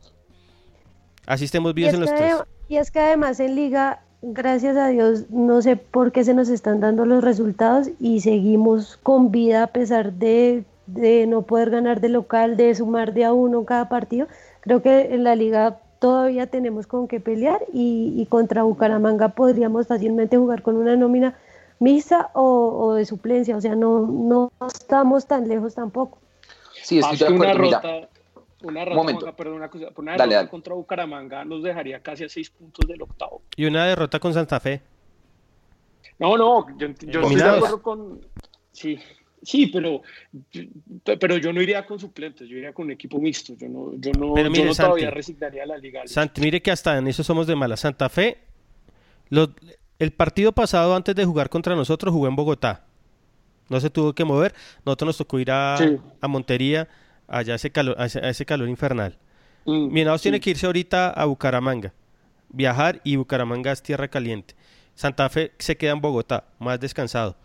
Así estemos vivos es, en los tres. y es que además en liga, gracias a Dios, no sé por qué se nos están dando los resultados y seguimos con vida a pesar de, de no poder ganar de local, de sumar de a uno cada partido. Creo que en la liga todavía tenemos con qué pelear y, y contra Bucaramanga podríamos fácilmente jugar con una nómina mixta o, o de suplencia, o sea, no, no estamos tan lejos tampoco. Sí, estoy de que una. Mira, rota, una momento. Juanca, perdón, una cosa, una Dale, derrota dale. contra Bucaramanga nos dejaría casi a seis puntos del octavo. Y una derrota con Santa Fe. No, no, yo, yo estoy de acuerdo con. Sí, sí, pero, pero yo no iría con suplentes, yo iría con un equipo mixto. Yo no, yo no, Pero yo no todavía resignaría la liga. Santi, mire que hasta en eso somos de mala. Santa Fe, lo- el partido pasado antes de jugar contra nosotros jugó en Bogotá. No se tuvo que mover. Nosotros nos tocó ir a, Sí. a Montería, allá a ese calor, a ese, a ese calor infernal. Mm, sí. tiene que irse ahorita a Bucaramanga. Viajar y Bucaramanga es tierra caliente. Santa Fe se queda en Bogotá, más descansado.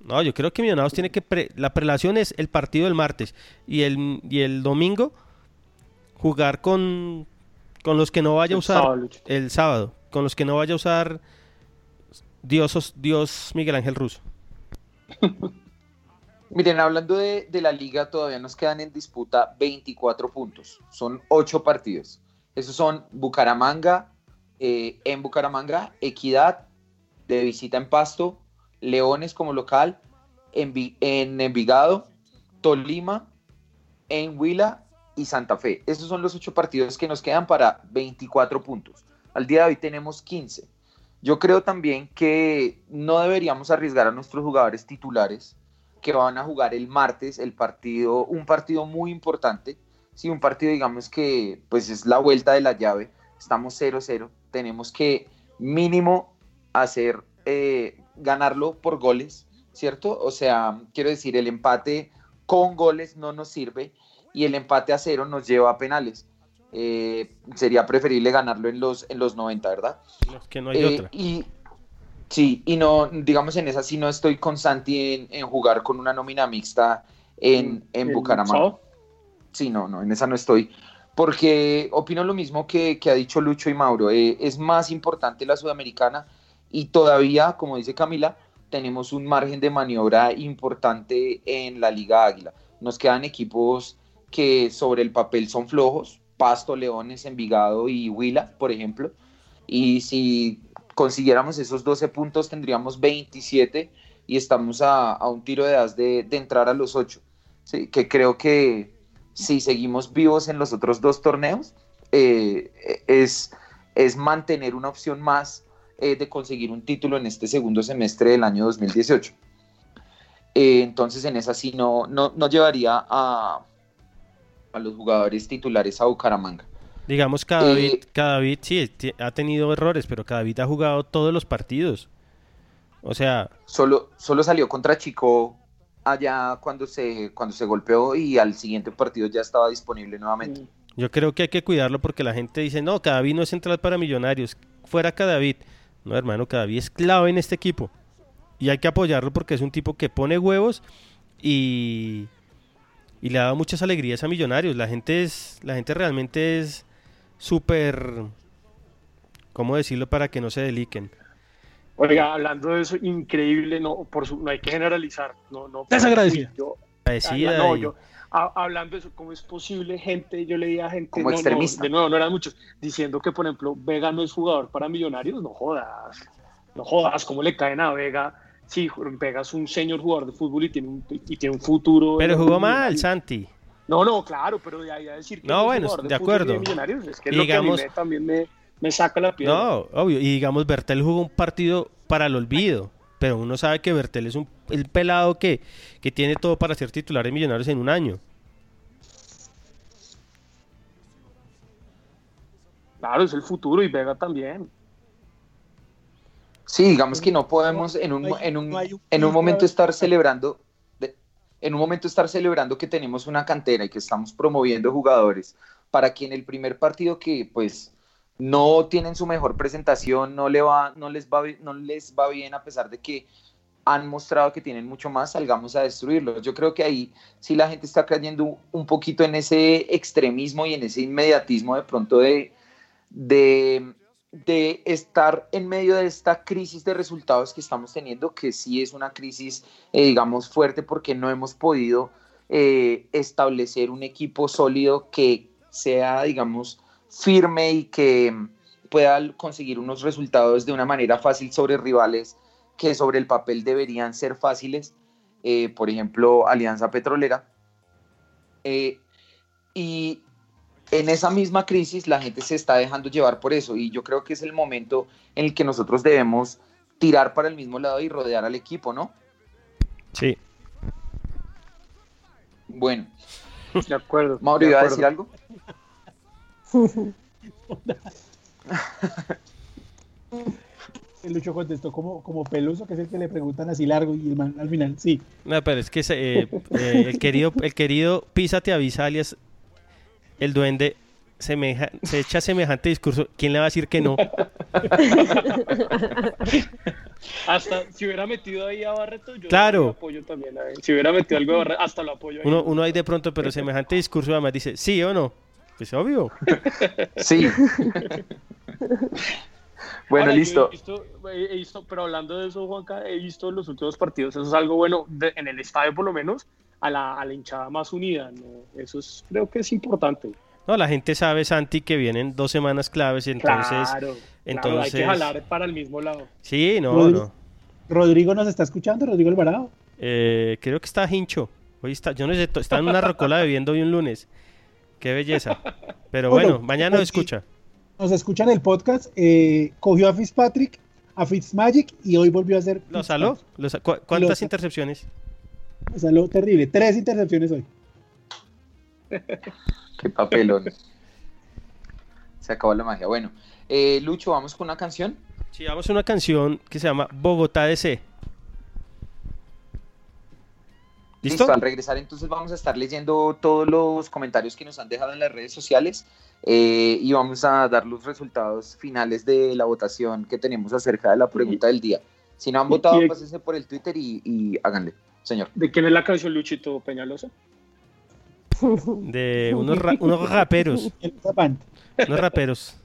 No, yo creo que Millonarios tiene que... pre- la prelación es el partido del martes y el, y el domingo jugar con, con los que no vaya a El usar sábado, el sábado, con los que no vaya a usar Dios, Dios Miguel Ángel Russo. <laughs> Miren, hablando de, de la liga, todavía nos quedan en disputa 24 puntos. Son 8 partidos. Esos son Bucaramanga, eh, en Bucaramanga, Equidad, de visita en Pasto, Leones como local, Envi- en Envigado, Tolima, en Huila y Santa Fe. Esos son los 8 partidos que nos quedan para 24 puntos. Al día de hoy tenemos 15. Yo creo también que no deberíamos arriesgar a nuestros jugadores titulares que van a jugar el martes el partido, un partido muy importante, sí, un partido digamos que pues es la vuelta de la llave, estamos 0-0, tenemos que mínimo hacer, eh, ganarlo por goles, ¿cierto? O sea, quiero decir, el empate con goles no nos sirve y el empate a cero nos lleva a penales. Eh, sería preferible ganarlo en los, en los 90, ¿verdad? No, que no hay Eh, otra. Y sí, y no, digamos en esa sí no estoy con Santi en, en jugar con una nómina mixta en, en ¿El Bucaramanga. Sí, no, no, en esa no estoy. Porque opino lo mismo que, que ha dicho Lucho y Mauro. eh, es más importante la sudamericana y todavía, como dice Camila, tenemos un margen de maniobra importante en la Liga Águila. Nos quedan equipos que sobre el papel son flojos, Pasto, Leones, Envigado y Huila, por ejemplo. Y si consiguiéramos esos 12 puntos, tendríamos 27 y estamos a, a un tiro de as de, de entrar a los 8. Sí, que creo que si seguimos vivos en los otros dos torneos, eh, es, es mantener una opción más eh, de conseguir un título en este segundo semestre del año 2018. Eh, entonces en esa sí no, no, no llevaría a, a los jugadores titulares a Bucaramanga. Digamos, Cadavid, Cadavid sí ti- ha tenido errores, pero Cadavid ha jugado todos los partidos. O sea, Solo, solo salió contra Chico allá cuando se, cuando se golpeó y al siguiente partido ya estaba disponible nuevamente. yo creo que hay que cuidarlo porque la gente dice, no, Cadavid no es central para millonarios, fuera Cadavid. No, hermano, Cadavid es clave en este equipo. Y hay que apoyarlo porque es un tipo que pone huevos y, y le ha dado muchas alegrías a millonarios. La gente es, la gente realmente es súper, ¿cómo decirlo para que no se deliquen? Oiga, hablando de eso, increíble, no, por su, no hay que generalizar. No, no, Desagradecida. Yo- Agradecida no, y- yo, a- hablando de eso, ¿cómo es posible gente? Yo leía gente, Como no, no, extremista. de nuevo, no eran muchos, diciendo que, por ejemplo, Vega no es jugador para millonarios. No jodas, no jodas, ¿cómo le caen a Vega? Sí, Vega es un señor jugador de fútbol y tiene un, y tiene un futuro. Pero jugó mal. Santi. No, no, claro, pero de ahí a decir que No, es bueno, jugador de fútbol y acuerdo. Millonarios, es que es Y lo que a mí digamos- me- también me, me saca la piedra. No, obvio. Y digamos, Bertel jugó un partido para el olvido. Pero uno sabe que Bertel es un el pelado que, que tiene todo para ser titular de Millonarios en un año. Claro, es el futuro y Vega también. Sí, digamos que no podemos en un, en un, en un momento estar celebrando, en un momento estar celebrando que tenemos una cantera y que estamos promoviendo jugadores para que en el primer partido que pues no tienen su mejor presentación, no, le va, no, les va, no les va bien a pesar de que han mostrado que tienen mucho más, salgamos a destruirlos. Yo creo que ahí sí la gente está cayendo un poquito en ese extremismo y en ese inmediatismo de pronto de, de, de estar en medio de esta crisis de resultados que estamos teniendo, que sí es una crisis, eh, digamos, fuerte porque no hemos podido eh, establecer un equipo sólido que sea, digamos, firme y que pueda conseguir unos resultados de una manera fácil sobre rivales que sobre el papel deberían ser fáciles, eh, por ejemplo, Alianza Petrolera. Eh, y en esa misma crisis la gente se está dejando llevar por eso y yo creo que es el momento en el que nosotros debemos tirar para el mismo lado y rodear al equipo, ¿no? Sí. Bueno, De acuerdo. Mauro, ¿iba a decir algo? <laughs> El Lucho contestó como, como Peluso, que es el que le preguntan así largo y el man al final, sí. No, pero es que se- eh, eh, el querido, el querido Pisa te avisa, alias el duende, semeja- se echa semejante discurso. ¿Quién le va a decir que no? <laughs> Hasta si hubiera metido ahí a Barreto, yo Claro. lo apoyo también. a él. Si hubiera metido algo de Barreto, hasta lo apoyo. ahí. Uno, uno ahí de pronto, pero semejante discurso además dice, ¿sí o no? Pues obvio. <laughs> Sí. <laughs> bueno, Ahora, listo. He visto, he- he visto- pero hablando de eso, Juanca, he visto los últimos partidos. Eso es algo bueno, de- en el estadio por lo menos, a la, a la hinchada más unida. ¿no? Eso es, creo que es importante. No, la gente sabe, Santi, que vienen dos semanas claves y entonces... claro, claro, entonces... hay que jalar para el mismo lado. Sí, no, Rodri- no. Rodrigo nos está escuchando, Rodrigo Alvarado. Eh, creo que está hincho. Hoy está, yo no sé, está en una rocola bebiendo hoy un lunes. Qué belleza. <laughs> Pero bueno, Bueno, mañana lo aquí- escucha. Nos escuchan el podcast, eh, cogió a Fitzpatrick, a Fitzmagic y hoy volvió a hacer. ¿Lo saló? ¿Lo sa- cu- ¿Cuántas intercepciones? Lo saló terrible. Tres intercepciones hoy. <laughs> Qué papelón. Se acabó la magia. Bueno, eh, Lucho, vamos con una canción. Sí, vamos a una canción que se llama Bogotá DC. ¿Listo? Al regresar entonces vamos a estar leyendo todos los comentarios que nos han dejado en las redes sociales eh, y vamos a dar los resultados finales de la votación que tenemos acerca de la pregunta del día. Si no han votado, pásense por el Twitter y, y háganle, señor. ¿De quién es la canción Luchito Peñalosa? De unos, ra- unos raperos. <laughs> Unos raperos.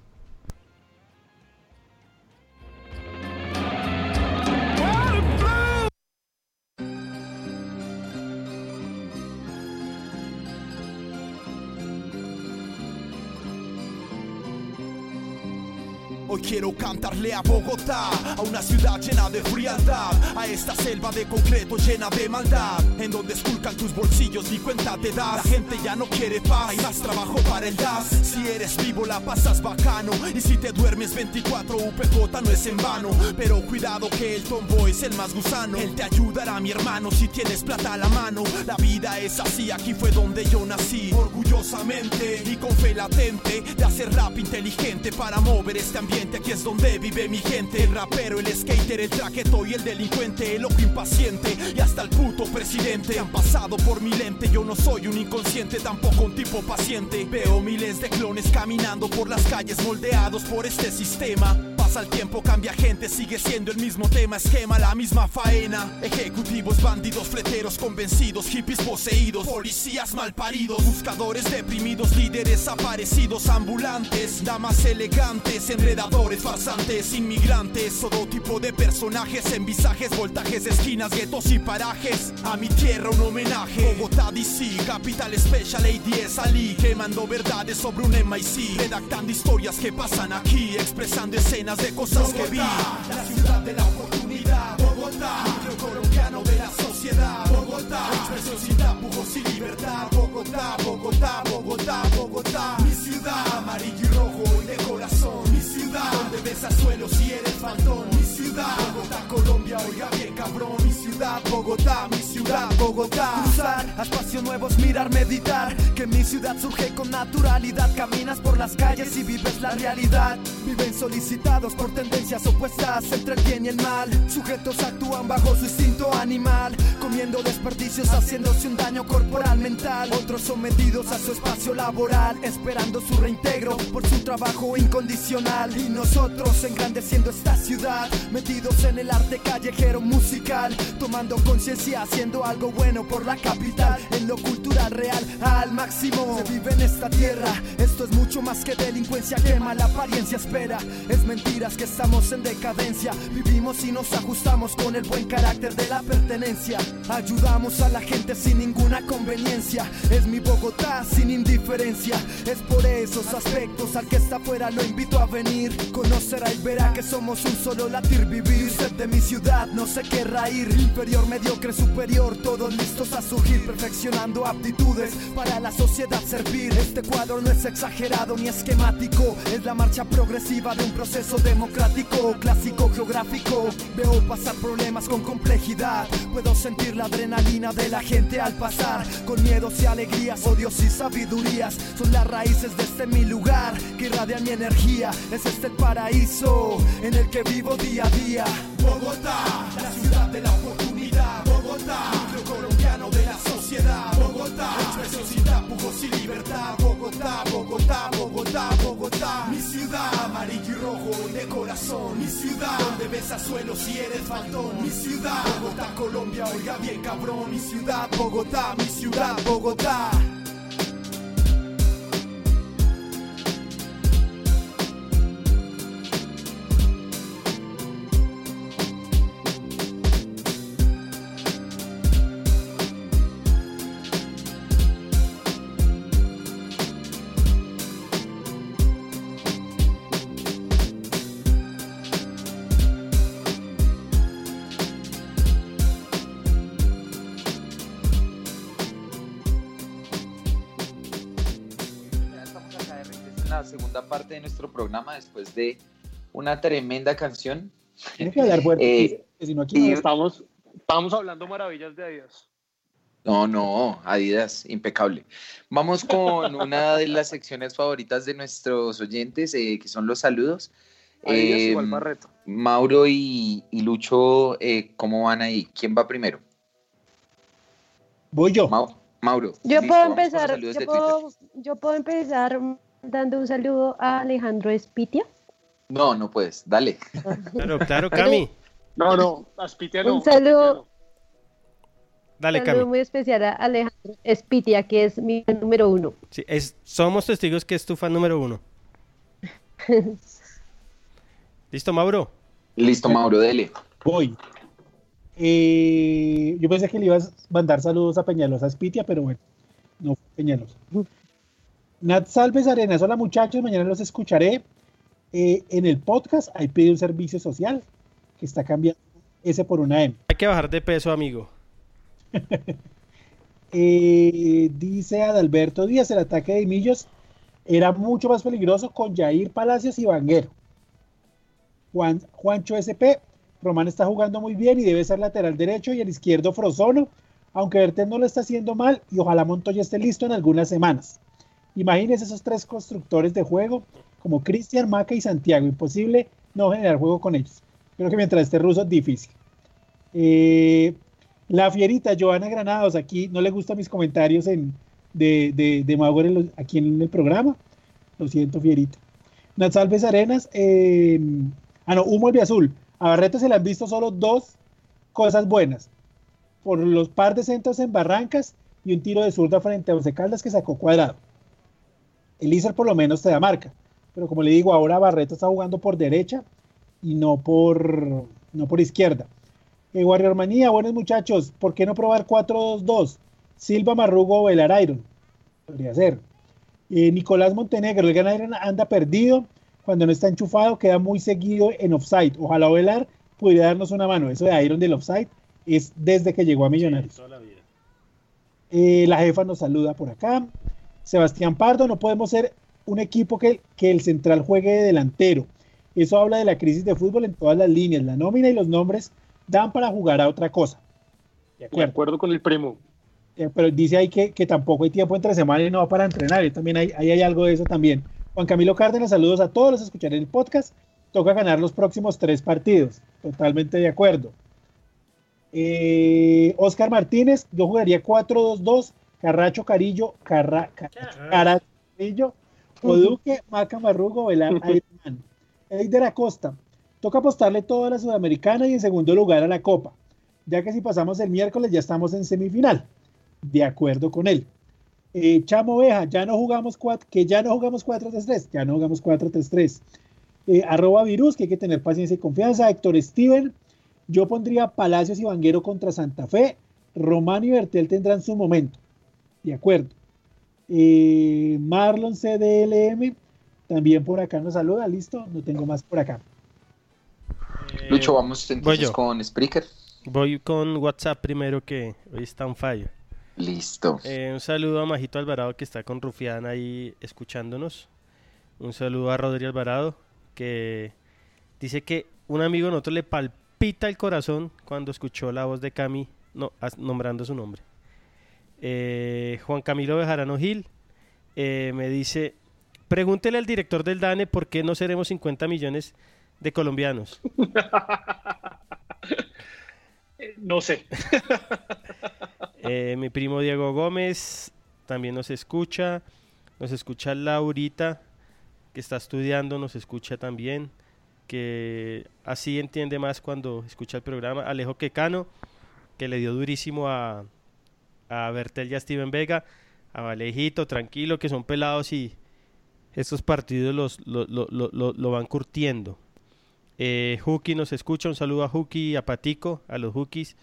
Hoy quiero cantarle a Bogotá, a una ciudad llena de frialdad, a esta selva de concreto llena de maldad, en donde esculcan tus bolsillos y cuenta te das. La gente ya no quiere paz, hay más trabajo para el DAS. Si eres vivo la pasas bacano, y si te duermes 24 UPJ no es en vano. Pero cuidado que el tombo es el más gusano, él te ayudará mi hermano si tienes plata a la mano. La vida es así, aquí fue donde yo nací, y con fe latente de hacer rap inteligente para mover este ambiente. Aquí es donde vive mi gente. El rapero, el skater, el traqueto y el delincuente, el ojo impaciente y hasta el puto presidente. Han pasado por mi lente, yo no soy un inconsciente, tampoco un tipo paciente. Veo miles de clones caminando por las calles moldeados por este sistema. Pasa el tiempo, cambia gente, sigue siendo el mismo tema, esquema, la misma faena. Ejecutivos, bandidos, fleteros convencidos, hippies poseídos, policías malparidos, buscadores deprimidos, líderes aparecidos, ambulantes, damas elegantes, enredadores, farsantes, inmigrantes, todo tipo de personajes en visajes, voltajes, esquinas, guetos y parajes. A mi tierra un homenaje, Bogotá, DC, Capital Special ADS Ali, quemando verdades sobre un MIC, redactando historias que pasan aquí, expresando escenas de cosas que vi. La ciudad de la oportunidad, Bogotá, núcleo colombiano de la sociedad, Bogotá, expresión sin tapujos y libertad, Bogotá, Bogotá, Bogotá, Bogotá, mi ciudad, amarillo y rojo y de corazón, mi ciudad, donde besas suelo si eres faltón, mi ciudad, Bogotá, Colombia, oiga bien cabrón, Bogotá, mi ciudad, Bogotá, cruzar a espacios nuevos, mirar, meditar, que mi ciudad surge con naturalidad, caminas por las calles y vives la realidad, viven solicitados por tendencias opuestas entre el bien y el mal, sujetos actúan bajo su instinto animal, comiendo desperdicios, haciéndose un daño corporal, mental, otros sometidos a su espacio laboral, esperando su reintegro por su trabajo incondicional, y nosotros engrandeciendo esta ciudad, metidos en el arte callejero musical, tomando conciencia, haciendo algo bueno por la capital, en lo cultural real al máximo, se vive en esta tierra, esto es mucho más que delincuencia, que mala apariencia espera, es mentiras que estamos en decadencia, vivimos y nos ajustamos con el buen carácter de la pertenencia, ayudamos a la gente sin ninguna conveniencia, es mi Bogotá sin indiferencia, es por esos aspectos al que está afuera lo invito a venir, conocerá y verá que somos un solo latir vivir, usted de mi ciudad no se querrá ir, inferior, mediocre, superior, todos listos a surgir, perfeccionando aptitudes para la sociedad servir, este cuadro no es exagerado ni esquemático, es la marcha progresiva de un proceso democrático, clásico geográfico, veo pasar problemas con complejidad, puedo sentir la adrenalina de la gente al pasar, con miedos y alegrías, odios y sabidurías, son las raíces de este mi lugar, que irradian mi energía, es este el paraíso en el que vivo día a día. Bogotá, la ciudad de la y libertad, Bogotá, Bogotá, Bogotá, Bogotá, mi ciudad, amarillo y rojo de corazón, mi ciudad, donde besas suelo si eres faltón, mi ciudad, Bogotá, Colombia, oiga bien cabrón, mi ciudad, Bogotá, mi ciudad, Bogotá. Nuestro programa después de una tremenda canción. Tiene que hablar fuerte, Eh, que si no aquí no y- Estamos, estamos hablando maravillas de Adidas. No, no, Adidas, impecable. Vamos con <laughs> una de las secciones favoritas de nuestros oyentes, eh, que son los saludos. Adidas Eh, igual Barreto. Mauro y, y Lucho, eh, ¿cómo van ahí? ¿Quién va primero? Voy yo. Mau- Mauro. Yo listo, puedo empezar, puedo, yo puedo empezar dando un saludo a Alejandro Espitia. No, no puedes, dale. Claro, claro, Cami. No, no, Aspitia no. Un saludo, Dale, saludo Cami. muy especial a Alejandro Espitia, que es mi número uno. Sí, es, somos testigos que es tu fan número uno. <laughs> ¿Listo, Mauro? Listo, Mauro, dele. Voy. Eh, yo pensé que le ibas a mandar saludos a Peñalosa Spitia, pero bueno, no Peñalosa. Nat Salves Arenas, hola muchachos, mañana los escucharé. Eh, en el podcast hay pide un servicio social que está cambiando S por una M. Hay que bajar de peso, amigo. <laughs> Eh, dice Adalberto Díaz, el ataque de Millos era mucho más peligroso con Jair Palacios y Vanguero. Juan, Juancho SP, Román está jugando muy bien y debe ser lateral derecho y el izquierdo Frozono, aunque Bertel no lo está haciendo mal y ojalá Montoya esté listo en algunas semanas. Imagínense esos tres constructores de juego como Cristian, Maca y Santiago. Imposible no generar juego con ellos. Creo que mientras esté ruso, difícil. Eh, la fierita, Joana Granados, aquí no le gustan mis comentarios en, de, de, Mauro aquí en el programa. Lo siento, fierita. Natsalves Arenas, eh, ah no, Humo Azul. A Barreto se le han visto solo dos cosas buenas. Por los par de centros en Barrancas y un tiro de zurda frente a Once Caldas que sacó cuadrado. Elízer por lo menos te da marca. Pero como le digo, ahora Barreto está jugando por derecha y no por, no por izquierda. Eh, Warrior Manía, buenos muchachos. ¿Por qué no probar 4-2-2? Silva Marrugo o Velar Iron. Podría ser. Eh, Nicolás Montenegro, el Gran Iron anda perdido. Cuando no está enchufado, queda muy seguido en offside. Ojalá Velar pudiera darnos una mano. Eso de Iron del offside es desde que llegó a Millonarios. Eh, la jefa nos saluda por acá. Sebastián Pardo, no podemos ser un equipo que, que el central juegue de delantero. Eso habla de la crisis de fútbol en todas las líneas. La nómina y los nombres dan para jugar a otra cosa. De acuerdo con el primo. Eh, Pero dice ahí que, que tampoco hay tiempo entre semana y no va para entrenar. Y también hay, ahí hay algo de eso también. Juan Camilo Cárdenas, saludos a todos los que escucharán el podcast. Toca ganar los próximos tres partidos. Totalmente de acuerdo. Eh, Oscar Martínez, yo jugaría 4-2-2. Carracho Carillo, Carra, Carracho, Carillo, Oduque, Maca Marrugo, Velar, Ironman. Eider Acosta, toca apostarle todo a la Sudamericana y en segundo lugar a la Copa, ya que si pasamos el miércoles ya estamos en semifinal. De acuerdo con él. Eh, Chamo Oveja, ya no jugamos cuatro, que ya no jugamos 4-3-3, ya no jugamos 4-3-3. Eh, arroba virus, que hay que tener paciencia y confianza. Héctor Steven, yo pondría Palacios y Vanguero contra Santa Fe. Román y Bertel tendrán su momento. De acuerdo. Eh, Marlon CDLM, también por acá nos saluda. Listo, no tengo más por acá. Lucho, vamos voy entonces con Spreaker. Voy con WhatsApp primero que hoy está on fire. Listo. Eh, un saludo a Majito Alvarado que está con Rufián ahí escuchándonos. Un saludo a Rodri Alvarado que dice que un amigo de nosotros le palpita el corazón cuando escuchó la voz de Cami no, nombrando su nombre. Eh, Juan Camilo Bejarano Gil eh, me dice, pregúntele al director del DANE por qué no seremos 50 millones de colombianos. <laughs> No sé. <laughs> Eh, mi primo Diego Gómez también nos escucha. Nos escucha Laurita, que está estudiando, nos escucha también. Que así entiende más cuando escucha el programa. Alejo Quecano, que le dio durísimo a, a Bertel y a Steven Vega. A Valejito, tranquilo, que son pelados y estos partidos los, lo, lo- lo- lo- van curtiendo. Eh, nos escucha, un saludo a Juki a Patico, a los Jukis.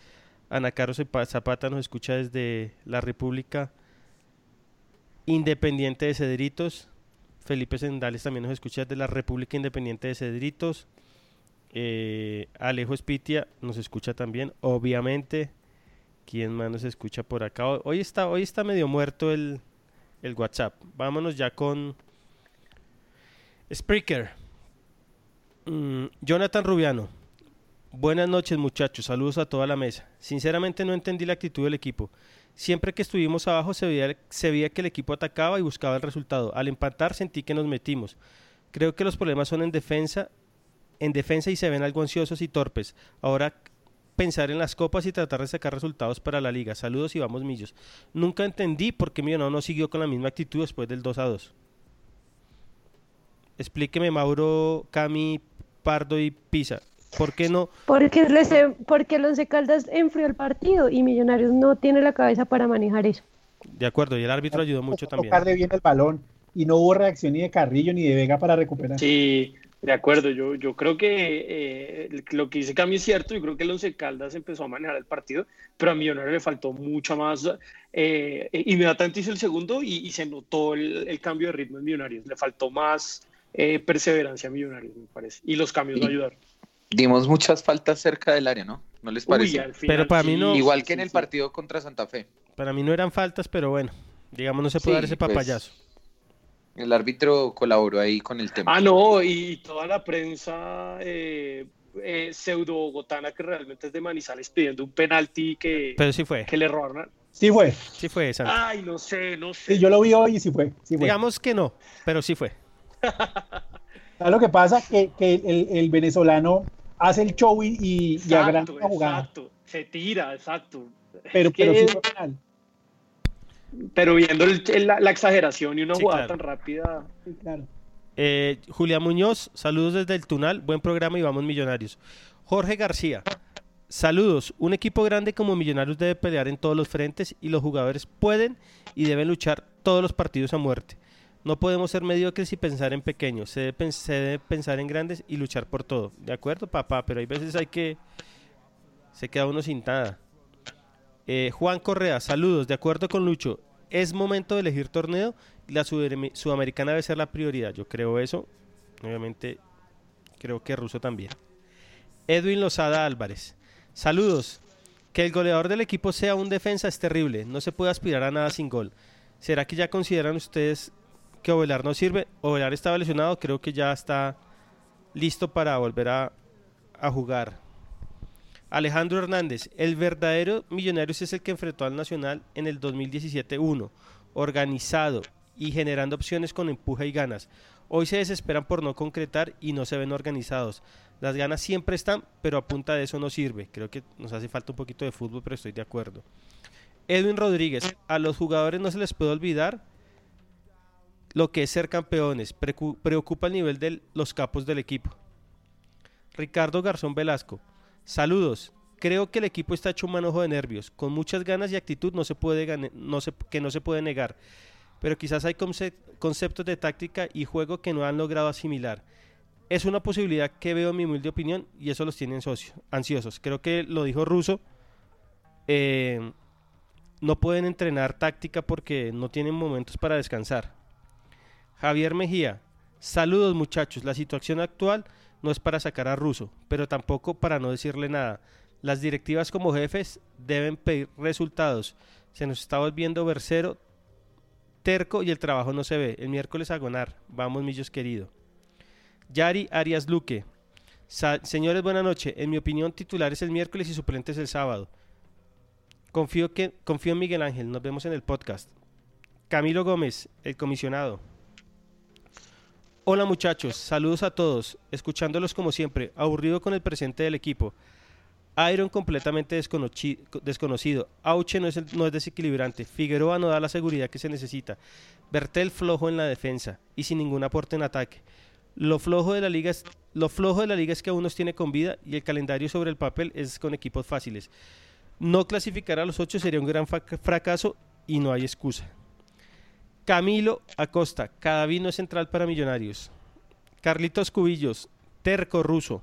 Ana Zepa- Zapata nos escucha desde la República Independiente de Cedritos. Felipe Sendales también nos escucha desde la República Independiente de Cedritos. Eh, Alejo Espitia nos escucha también, obviamente. ¿Quién más nos escucha por acá? Hoy- está, hoy está medio muerto el, el WhatsApp. Vámonos ya con Spreaker. Mm, Jonathan Rubiano. Buenas noches muchachos, saludos a toda la mesa. Sinceramente no entendí la actitud del equipo. Siempre que estuvimos abajo se veía, se veía que el equipo atacaba y buscaba el resultado. Al empatar sentí que nos metimos. Creo que los problemas son en defensa, en defensa y se ven algo ansiosos y torpes. Ahora pensar en las copas y tratar de sacar resultados para la liga. Saludos y vamos millos. Nunca entendí por qué Millonado no siguió con la misma actitud después del 2 a 2. Explíqueme Mauro, Cami, Pardo y Pisa. ¿Por qué no? Porque, les, porque el Once Caldas enfrió el partido y Millonarios no tiene la cabeza para manejar eso. De acuerdo, y el árbitro ayudó mucho también. Tocarle bien el balón y no hubo reacción ni de Carrillo ni de Vega para recuperar. Sí, de acuerdo. Yo, yo creo que eh, lo que dice Cami es cierto. Yo creo que el Once Caldas empezó a manejar el partido, pero a Millonarios le faltó mucha más. Eh, inmediatamente hizo el segundo y, y se notó el, el cambio de ritmo en Millonarios. Le faltó más eh, perseverancia a Millonarios, me parece. Y los cambios no ayudaron. Dimos muchas faltas cerca del área, ¿no? ¿No les parece? final Pero para mí no- Igual sí, que en el sí. partido contra Santa Fe. Para mí no eran faltas, pero bueno, digamos no se puede Sí, dar ese pues, papayazo. El árbitro colaboró ahí con el tema. Ah, no, y toda la prensa eh, eh, pseudo bogotana que realmente es de Manizales pidiendo un penalti que, Pero sí fue. que le robaron. a- Sí fue. Sí fue, Santi. Ay, no sé, no sé. Sí, yo lo vi hoy y sí fue. Sí fue. Digamos que no, pero sí fue. <laughs> ¿Sabes lo que pasa? Que, que el, el venezolano hace el show y, y, y agranda Exacto, la jugada. exacto. Se tira, exacto. Pero, Es que- pero sí fue penal. Pero viendo el- el- la, la exageración y una Sí, jugada claro. tan rápida. Sí, claro. Eh, Julián Muñoz, saludos desde el Tunal, buen programa y vamos millonarios. Jorge García, saludos. Un equipo grande como Millonarios debe pelear en todos los frentes y los jugadores pueden y deben luchar todos los partidos a muerte. No podemos ser mediocres y pensar en pequeños. Se debe, se debe pensar en grandes y luchar por todo. ¿De acuerdo, papá? Pero hay veces hay que... Se queda uno sin nada. Eh, Juan Correa, saludos. De acuerdo con Lucho, es momento de elegir torneo la Sudame- sudamericana debe ser la prioridad. Yo creo eso. Obviamente, creo que Russo también. Edwin Lozada Álvarez, saludos. Que el goleador del equipo sea un defensa es terrible. No se puede aspirar a nada sin gol. ¿Será que ya consideran ustedes que Ovelar no sirve? Ovelar estaba lesionado, creo que ya está listo para volver a jugar. Alejandro Hernández, el verdadero Millonarios es el que enfrentó al Nacional en el 2017-1, organizado y generando opciones con empuje y ganas. Hoy se desesperan por no concretar y no se ven organizados. Las ganas siempre están, pero a punta de eso no sirve. Creo que nos hace falta un poquito de fútbol, pero estoy de acuerdo. Edwin Rodríguez, a los jugadores no se les puede olvidar lo que es ser campeones. Preocupa el nivel de los capos del equipo. Ricardo Garzón Velasco, saludos. Creo que el equipo está hecho un manojo de nervios, con muchas ganas y actitud no se puede que no se puede negar, pero quizás hay conce- conceptos de táctica y juego que no han logrado asimilar. Es una posibilidad que veo en mi humilde opinión y eso los tiene socio- ansiosos. Creo que lo dijo Russo. eh, no pueden entrenar táctica porque no tienen momentos para descansar. Javier Mejía, saludos muchachos. La situación actual no es para sacar a Russo, pero tampoco para no decirle nada. Las directivas como jefes deben pedir resultados. Se nos está volviendo versero, terco y el trabajo no se ve. El miércoles a gonar. Vamos, millos querido. Yari Arias Luque. Señores, buenas noches. En mi opinión, titular es el miércoles y suplentes el sábado. Confío, que, confío en Miguel Ángel. Nos vemos en el podcast. Camilo Gómez, el comisionado. Hola muchachos, saludos a todos. Escuchándolos como siempre, aburrido con el presente del equipo. Iron completamente desconoci- desconocido. Auche no es, no es desequilibrante. Figueroa no da la seguridad que se necesita. Bertel flojo en la defensa y sin ningún aporte en ataque. Lo flojo de la liga es, lo flojo de la liga es que aún nos tiene con vida y el calendario sobre el papel es con equipos fáciles. No clasificar a los ocho sería un gran fracaso y no hay excusa. Camilo Acosta, cada vino es central para Millonarios. Carlitos Cubillos, terco ruso.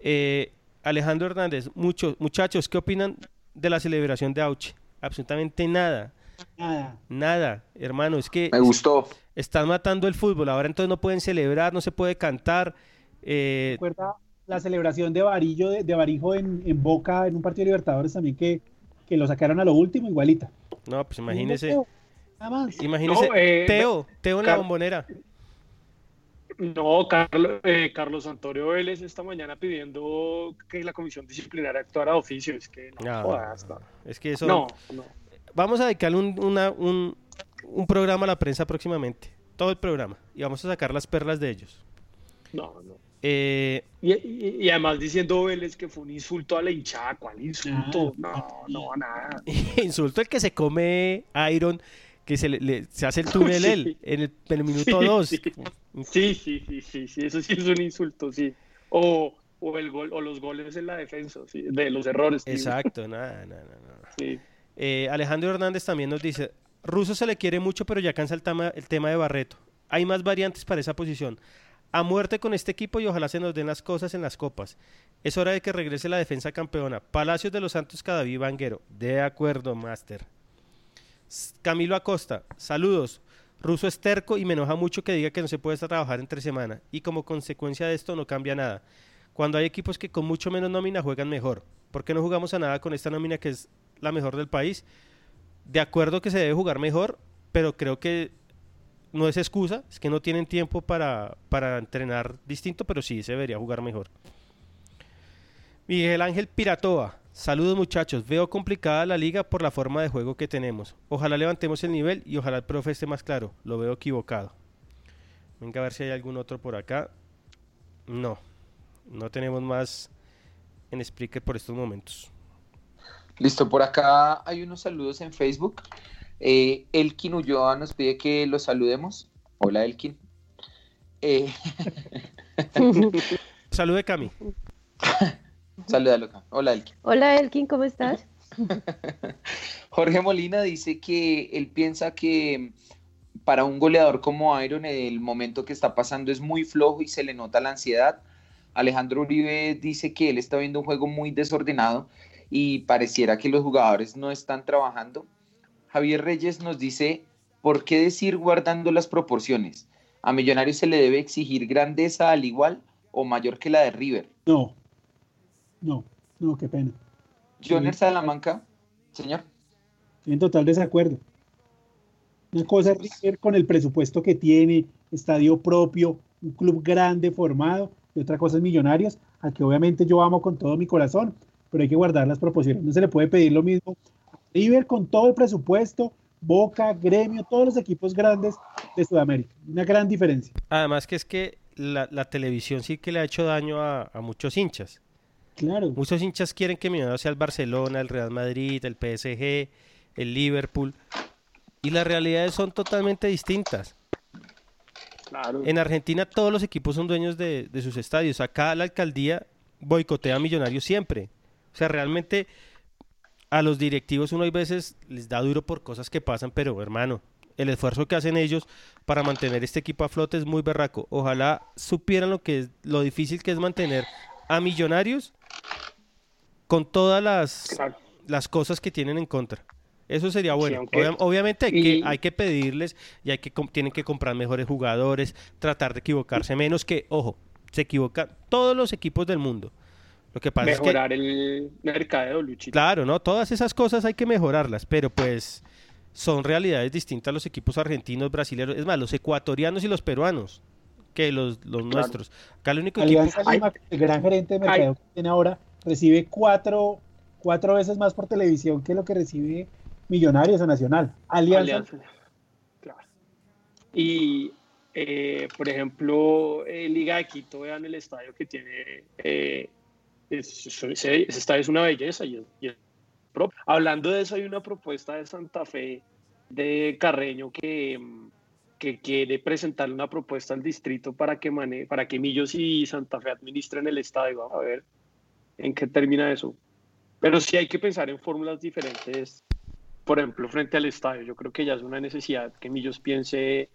Eh, Alejandro Hernández, muchos muchachos, ¿qué opinan de la celebración de Auche? Absolutamente nada. Nada. Nada, hermano, es que Me gustó. están matando el fútbol. Ahora entonces no pueden celebrar, no se puede cantar. eh, Recuerda la celebración de Varillo, de, de Barijo en, en Boca, en un partido de Libertadores también, que, que lo sacaron a lo último, igualita. no, pues imagínese. Nada más. Imagínese, No, eh, Teo, Teo en la bombonera. No, Carlos, eh, Carlos Antonio Vélez esta mañana pidiendo que la comisión disciplinaria actuara de oficio. Es que no, No, jodas, no. Es que eso. No, no. Vamos a dedicarle un, una- un, un programa a la prensa próximamente. Todo el programa. Y vamos a sacar las perlas de ellos. No, no. Eh, Y, y- y además diciendo Vélez que fue un insulto a la hinchada, ¿cuál insulto? No, no, nada. <laughs> insulto el que se come Iron, que se, le, le- se hace el <laughs> túnel Sí. él en el, en el minuto Sí, 2. Sí, sí, sí, sí, sí, sí, eso sí es un insulto, sí. O, o el gol, o los goles en la defensa, sí, de los errores. Exacto, <laughs> nada, nada, nada. Eh, Alejandro Hernández también nos dice, Russo se le quiere mucho, pero ya cansa el tema, el tema de Barreto. Hay más variantes para esa posición. A muerte con este equipo y ojalá se nos den las cosas en las copas. Es hora de que regrese la defensa campeona. Palacios de los Santos Cadaví Vanguero. De acuerdo, Master. Camilo Acosta, saludos. Russo es terco y me enoja mucho que diga que no se puede trabajar entre semana. Y como consecuencia de esto no cambia nada. Cuando hay equipos que con mucho menos nómina juegan mejor. ¿Por qué no jugamos a nada con esta nómina que es la mejor del país? De acuerdo que se debe jugar mejor, pero creo que no es excusa, es que no tienen tiempo para, para entrenar distinto, pero sí se debería jugar mejor. Miguel Ángel Piratoa, Saludos muchachos, veo complicada la liga por la forma de juego que tenemos. Ojalá levantemos el nivel y ojalá el profe esté más claro. Lo veo equivocado. Venga a ver si hay algún otro por acá. No, no tenemos más en Spreaker por estos momentos. Listo, por acá hay unos saludos en Facebook. Eh, Elkin Ulloa nos pide que los saludemos. Hola Elkin. Eh... <laughs> Salude Cami. Salúdalo acá. Hola Elkin. Hola Elkin, ¿cómo estás? <laughs> Jorge Molina dice que él piensa que para un goleador como Iron el momento que está pasando es muy flojo y se le nota la ansiedad. Alejandro Uribe dice que él está viendo un juego muy desordenado y pareciera que los jugadores no están trabajando. Javier Reyes nos dice, ¿por qué decir guardando las proporciones? ¿A Millonarios se le debe exigir grandeza al igual o mayor que la de River? No, no, no, qué pena. Joner Salamanca, señor. En total desacuerdo. Una cosa es River con el presupuesto que tiene, estadio propio, un club grande formado, y otra cosa es Millonarios, a que obviamente yo amo con todo mi corazón, pero hay que guardar las proporciones. No se le puede pedir lo mismo a River con todo el presupuesto, Boca, Gremio, todos los equipos grandes de Sudamérica. Una gran diferencia. Además que es que la, la televisión sí que le ha hecho daño a, a, muchos hinchas. Claro. Muchos hinchas quieren que Millonarios sea el Barcelona, el Real Madrid, el PSG, el Liverpool. Y las realidades son totalmente distintas. Claro. En Argentina todos los equipos son dueños de, de, sus estadios. Acá la alcaldía boicotea a Millonarios siempre. O sea, realmente a los directivos uno hay veces les da duro por cosas que pasan, pero hermano, el esfuerzo que hacen ellos para mantener este equipo a flote es muy berraco. Ojalá supieran lo que es lo difícil que es mantener a Millonarios con todas las, Claro. las cosas que tienen en contra. Eso sería bueno. Obvia- obviamente hay, y- que, hay que pedirles y hay que tienen que comprar mejores jugadores, tratar de equivocarse menos que, ojo, se equivocan todos los equipos del mundo. Lo que pasa es que Mejorar el mercadeo, Luchito. Claro, ¿no? Todas esas cosas hay que mejorarlas, pero pues son realidades distintas los equipos argentinos, brasileños, es más, los ecuatorianos y los peruanos que los, los nuestros. Acá el único equipo... Alianza Lima, el gran gerente de mercadeo que tiene ahora, recibe cuatro, cuatro veces más por televisión que lo que recibe Millonarios o Nacional. Alianza. Y, eh, por ejemplo, eh, Liga de Quito, vean el estadio que tiene. eh, es- ese, estadio es una belleza. Y es- y Hablando de eso, hay una propuesta de Santa Fe de Carreño que, que quiere presentar una propuesta al distrito para que, mane para que Millos y Santa Fe administren el estadio. Vamos a ver en qué termina eso. Pero sí hay que pensar en fórmulas diferentes por ejemplo, frente al estadio. Yo creo que ya es una necesidad que Millos piense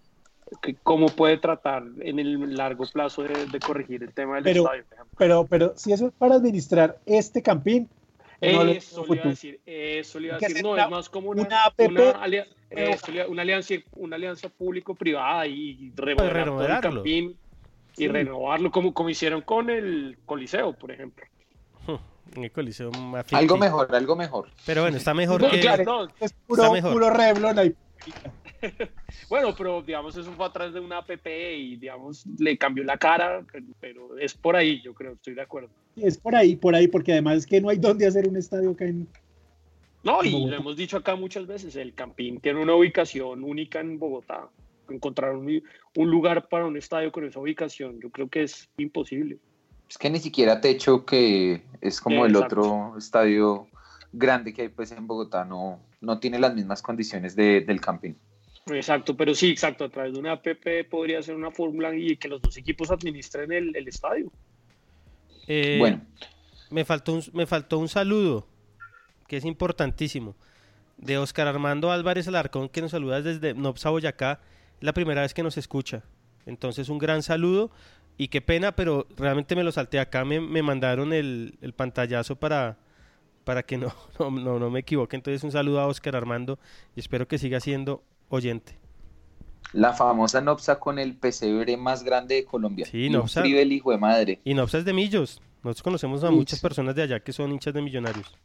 que cómo puede tratar en el largo plazo de, de corregir el tema del Pero- estadio. por ejemplo. pero, pero si eso es para administrar este campín, no le Eso veo le iba a decir, eso le iba a decir. No, es más como una, una APP, una alia- eso una alianza, una alianza público-privada y remodelar todo el campín y Sí. renovarlo como, como hicieron con el Coliseo, por ejemplo. En el Coliseo más Algo mejor, algo mejor. Pero bueno, está mejor No, que... claro, no. Es Está puro, mejor. puro Revlon ahí. <laughs> Bueno, pero digamos, eso fue atrás de una app y digamos, le cambió la cara, pero, es por ahí, yo creo, estoy de acuerdo. Es por ahí, por ahí, porque además es que no hay dónde hacer un estadio acá en. No, En y Bogotá. lo hemos dicho acá muchas veces, el Campín tiene una ubicación única en Bogotá. Encontrar un, un lugar para un estadio con esa ubicación, yo creo que es imposible. Es que ni siquiera Techo, que es como el Exacto. otro estadio grande que hay pues en Bogotá, no, no tiene las mismas condiciones de- del camping. Exacto, pero sí, exacto, a través de una app podría ser una fórmula y que los dos equipos administren el, el estadio. Eh, Bueno. Me faltó, un, me faltó un saludo, que es importantísimo, de Oscar Armando Álvarez Alarcón, que nos saluda desde Nopsa, Boyacá. La primera vez que nos escucha. Entonces, un gran saludo. Y qué pena, pero realmente me lo salté acá. Me, me mandaron el, el pantallazo para, para que no, <laughs> no, no, no me equivoque. Entonces, un saludo a Oscar Armando y espero que siga siendo oyente. La famosa Nopsa con el pesebre más grande de Colombia. Sí, Nopsa. frío del hijo de madre. Y Nopsa es de Millos. Nosotros conocemos a muchas personas de allá que son hinchas de millonarios.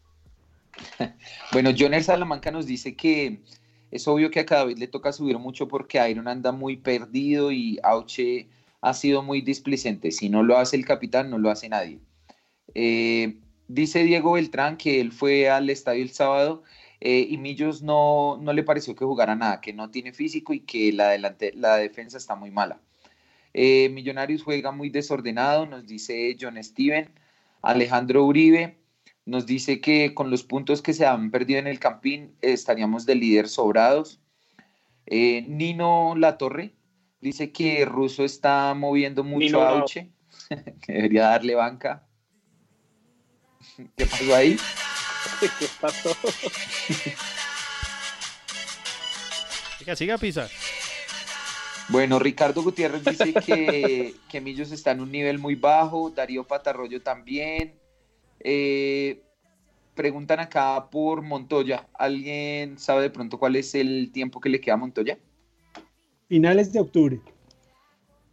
<laughs> Bueno, Joner Salamanca nos dice que es obvio que a cada vez le toca subir mucho porque Iron anda muy perdido y Auche ha sido muy displicente. Si no lo hace el capitán, no lo hace nadie. Eh, Dice Diego Beltrán que él fue al estadio el sábado eh, y Millos no, no le pareció que jugara nada, que no tiene físico y que la, defensa está muy mala. Eh, Millonarios juega muy desordenado, nos dice John Steven. Alejandro Uribe nos dice que con los puntos que se han perdido en el Campín estaríamos de líder sobrados. Nino Latorre dice que Russo está moviendo mucho a. Auche, <laughs> que debería darle banca. ¿Qué pasó ahí? <laughs> ¿Qué pasó? Siga, siga, Pisa. Bueno, Ricardo Gutiérrez dice que, que Millos está en un nivel muy bajo, Darío Patarroyo también. Eh, preguntan acá por Montoya. ¿Alguien sabe de pronto cuál es el tiempo que le queda a Montoya? Finales de octubre.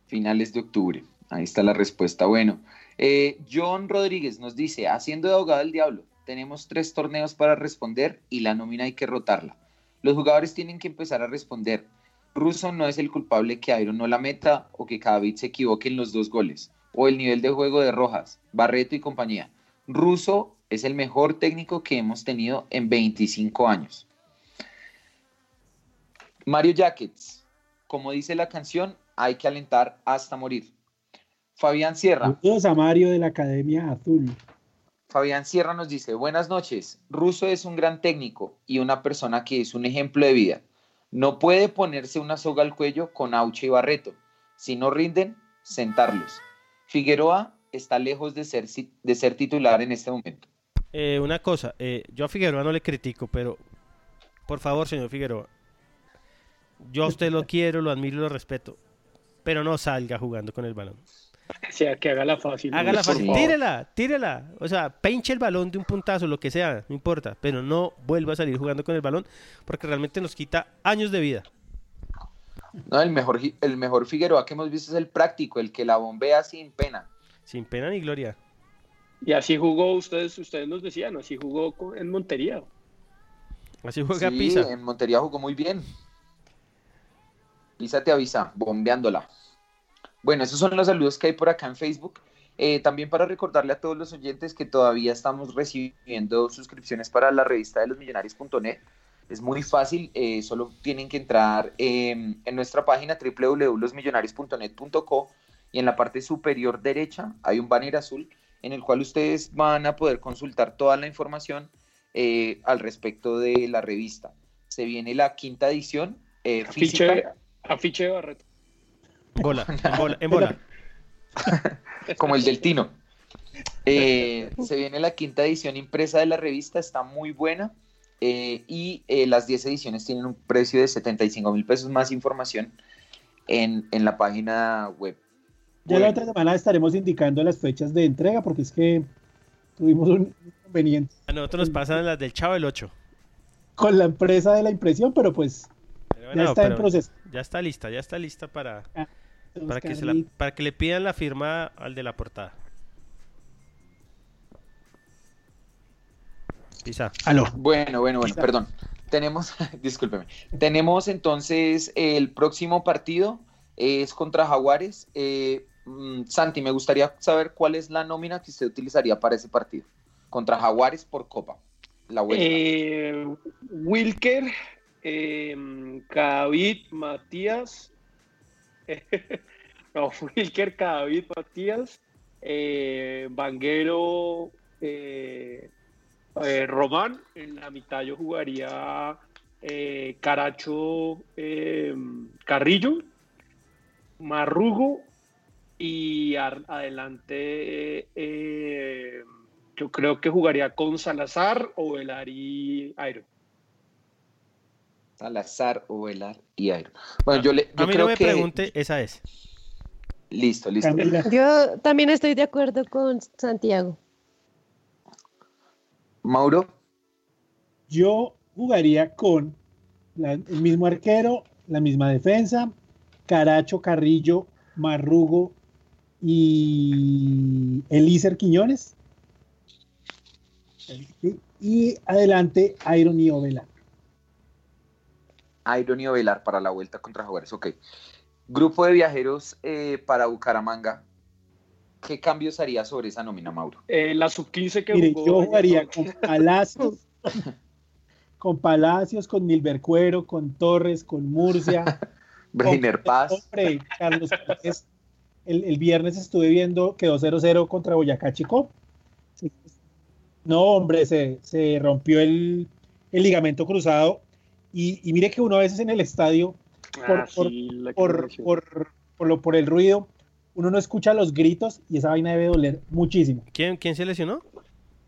Finales de octubre. Ahí está la respuesta. Bueno, eh, John Rodríguez nos dice, haciendo de abogado del diablo, tenemos tres torneos para responder y la nómina hay que rotarla. Los jugadores tienen que empezar a responder. Russo no es el culpable que Iron no la meta o que Cavit se equivoque en los dos goles o el nivel de juego de Rojas, Barreto y compañía. Russo es el mejor técnico que hemos tenido en 25 años. Mario Jackets, como dice la canción, hay que alentar hasta morir. Fabián Sierra. Saludos a Mario de la Academia Azul. Fabián Sierra nos dice, buenas noches, Russo es un gran técnico y una persona que es un ejemplo de vida. No puede ponerse una soga al cuello con Auche y Barreto. Si no rinden, sentarlos. Figueroa está lejos de ser, de ser titular en este momento. Eh, una cosa, eh, yo a Figueroa no le critico, pero por favor, señor Figueroa, yo a usted lo quiero, lo admiro y lo respeto, pero no salga jugando con el balón. O sea, que haga la fácil. Hágala por fácil, tírela, tírela. O sea, pinche el balón de un puntazo, lo que sea, no importa, pero no vuelva a salir jugando con el balón porque realmente nos quita años de vida. No, el mejor, el mejor Figueroa que hemos visto es el práctico, el que la bombea sin pena. Sin pena ni gloria. Y así jugó, ustedes, ustedes nos decían, así jugó en Montería. Así juega Sí, Pisa. en Montería jugó muy bien. Pisa te avisa, bombeándola. Bueno, esos son los saludos que hay por acá en Facebook. Eh, también para recordarle a todos los oyentes que todavía estamos recibiendo suscripciones para la revista de los millonarios.net. Es muy fácil, eh, solo tienen que entrar eh, en nuestra página www.losmillonarios.net.co y en la parte superior derecha hay un banner azul en el cual ustedes van a poder consultar toda la información eh, al respecto de la revista. Se viene la quinta edición. física, afiche de Barreto. Bola, en bola, en bola. <laughs> como el del Tino. Eh, se viene la quinta edición impresa de la revista, está muy buena. eh, y eh, las 10 ediciones tienen un precio de 75 mil pesos. Más información en, en la página web. Ya la otra semana estaremos indicando las fechas de entrega porque es que tuvimos un inconveniente A nosotros nos pasan las del Chavo el 8. con la empresa de la impresión, pero pues Ya está en proceso. Ya está lista, ya está lista para, Ah, para, que se la- Carlito. para que le pidan la firma al de la portada. Pisa. Aló. Bueno, bueno, bueno, perdón. Tenemos, <laughs> discúlpeme. Tenemos entonces el próximo partido es contra Jaguares. Eh, mm, Santi, me gustaría saber cuál es la nómina que usted utilizaría para ese partido. Contra Jaguares por Copa. La vuelta. Eh, Wilker, eh, Matías. <laughs> no, Wilker, David, Matías. Eh, Vanguero, eh, eh, Román. En la mitad yo jugaría eh, Caracho, eh, Carrillo, Marrugo. Y adelante, eh, yo creo que jugaría con Salazar o Velari Airo. Salazar, Ovelar y Airo. Bueno, yo, le, yo A mí creo no me que. pregunte, esa es. Listo, listo. Camila, Yo también estoy de acuerdo con Santiago. Mauro, yo jugaría con la- el mismo arquero, la misma defensa, Caracho, Carrillo, Marrugo y Elícer Quiñones. Y, y adelante, Iron y Ovela. Iron y Ovelar para la vuelta contra Jaguares. Ok. Grupo de viajeros eh, para Bucaramanga. ¿qué cambios haría sobre esa nómina, Mauro? Eh, la sub-15 que Mire, jugó yo jugaría no- <laughs> con Palacios, con Palacios, con con Torres, con Murcia. <laughs> Breiner Paz. Hombre, Carlos Pérez, el, el viernes estuve viendo, quedó 0-0 contra Boyacá Chico. No, hombre, se, se rompió el, el ligamento cruzado. Y, y mire que uno a veces en el estadio, por, Ah, por- sí, por, mencioné. por- por lo, por el ruido, uno no escucha los gritos y esa vaina debe doler muchísimo. ¿Quién, quién se lesionó?